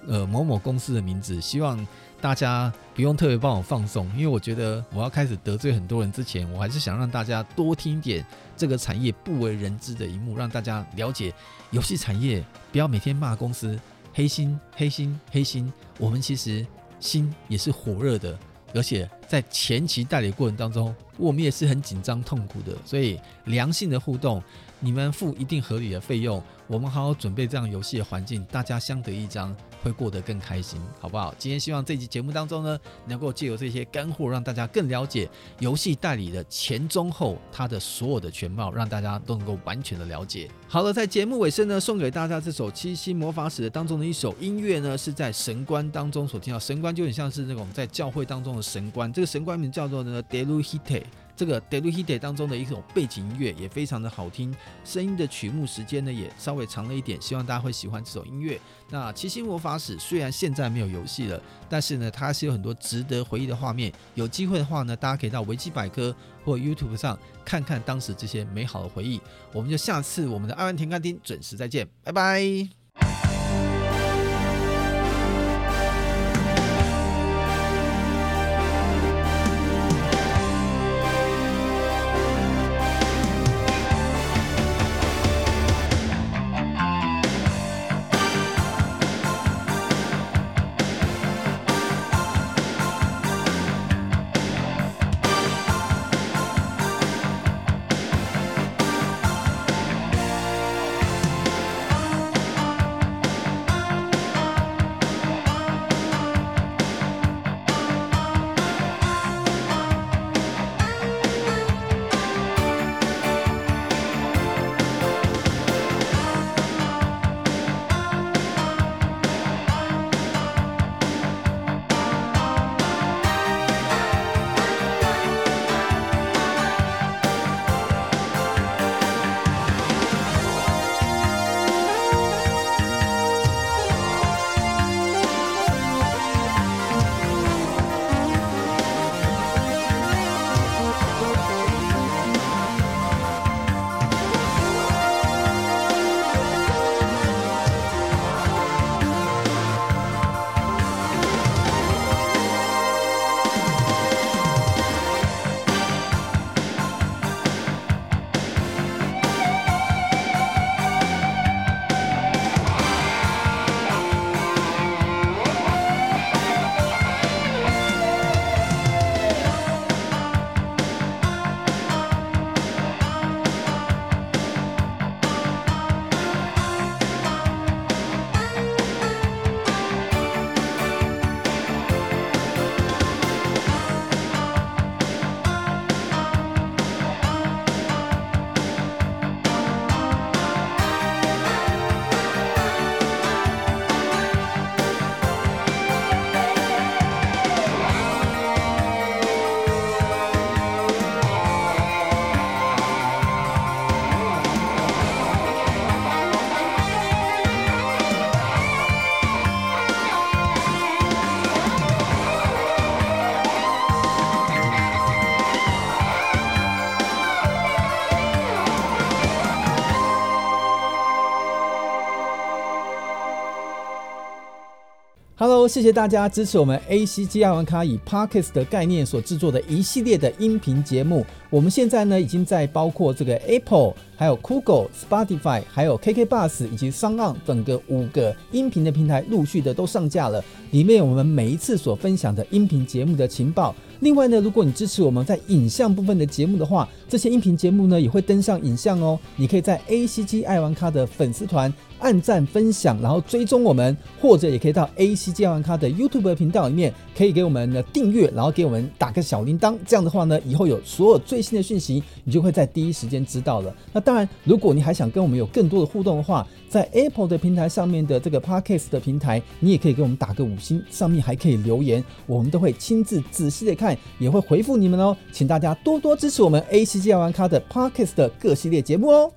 呃，某某公司的名字，希望大家不用特别帮我放送，因为我觉得我要开始得罪很多人之前，我还是想让大家多听点这个产业不为人知的一幕，让大家了解游戏产业，不要每天骂公司黑心、黑心、黑心。我们其实心也是火热的，而且在前期代理过程当中，我们也是很紧张、痛苦的。所以良性的互动，你们付一定合理的费用，我们好好准备这样游戏的环境，大家相得益彰。会过得更开心，好不好？今天希望这期节目当中呢，能够借由这些干货，让大家更了解游戏代理的前中后，它的所有的全貌，让大家都能够完全的了解。好了，在节目尾声呢，送给大家这首《七星魔法使》的当中的一首音乐呢，是在神官当中所听到。神官就很像是那种在教会当中的神官，这个神官名叫做呢这个《d e l u h i d e》当中的一种背景音乐也非常的好听，声音的曲目时间呢也稍微长了一点，希望大家会喜欢这首音乐。那《七星魔法使》虽然现在没有游戏了，但是呢，它是有很多值得回忆的画面。有机会的话呢，大家可以到维基百科或 YouTube 上看看当时这些美好的回忆。我们就下次我们的爱玩田看厅准时再见，拜拜。谢谢大家支持我们 ACG 爱玩咖以 Parkes 的概念所制作的一系列的音频节目。我们现在呢，已经在包括这个 Apple、还有 Google、Spotify、还有 KK Bus 以及 SoundOn 等个五个音频的平台陆续的都上架了。里面我们每一次所分享的音频节目的情报。另外呢，如果你支持我们在影像部分的节目的话，这些音频节目呢也会登上影像哦。你可以在 ACG 爱玩咖的粉丝团按赞分享，然后追踪我们，或者也可以到 ACG 爱玩咖的 YouTube 频道里面，可以给我们的订阅，然后给我们打个小铃铛。这样的话呢，以后有所有最最新的讯息，你就会在第一时间知道了。那当然，如果你还想跟我们有更多的互动的话，在 Apple 的平台上面的这个 Podcast 的平台，你也可以给我们打个五星，上面还可以留言，我们都会亲自仔细的看。也会回复你们哦，请大家多多支持我们 ACG 玩咖的 Podcast 的各系列节目哦。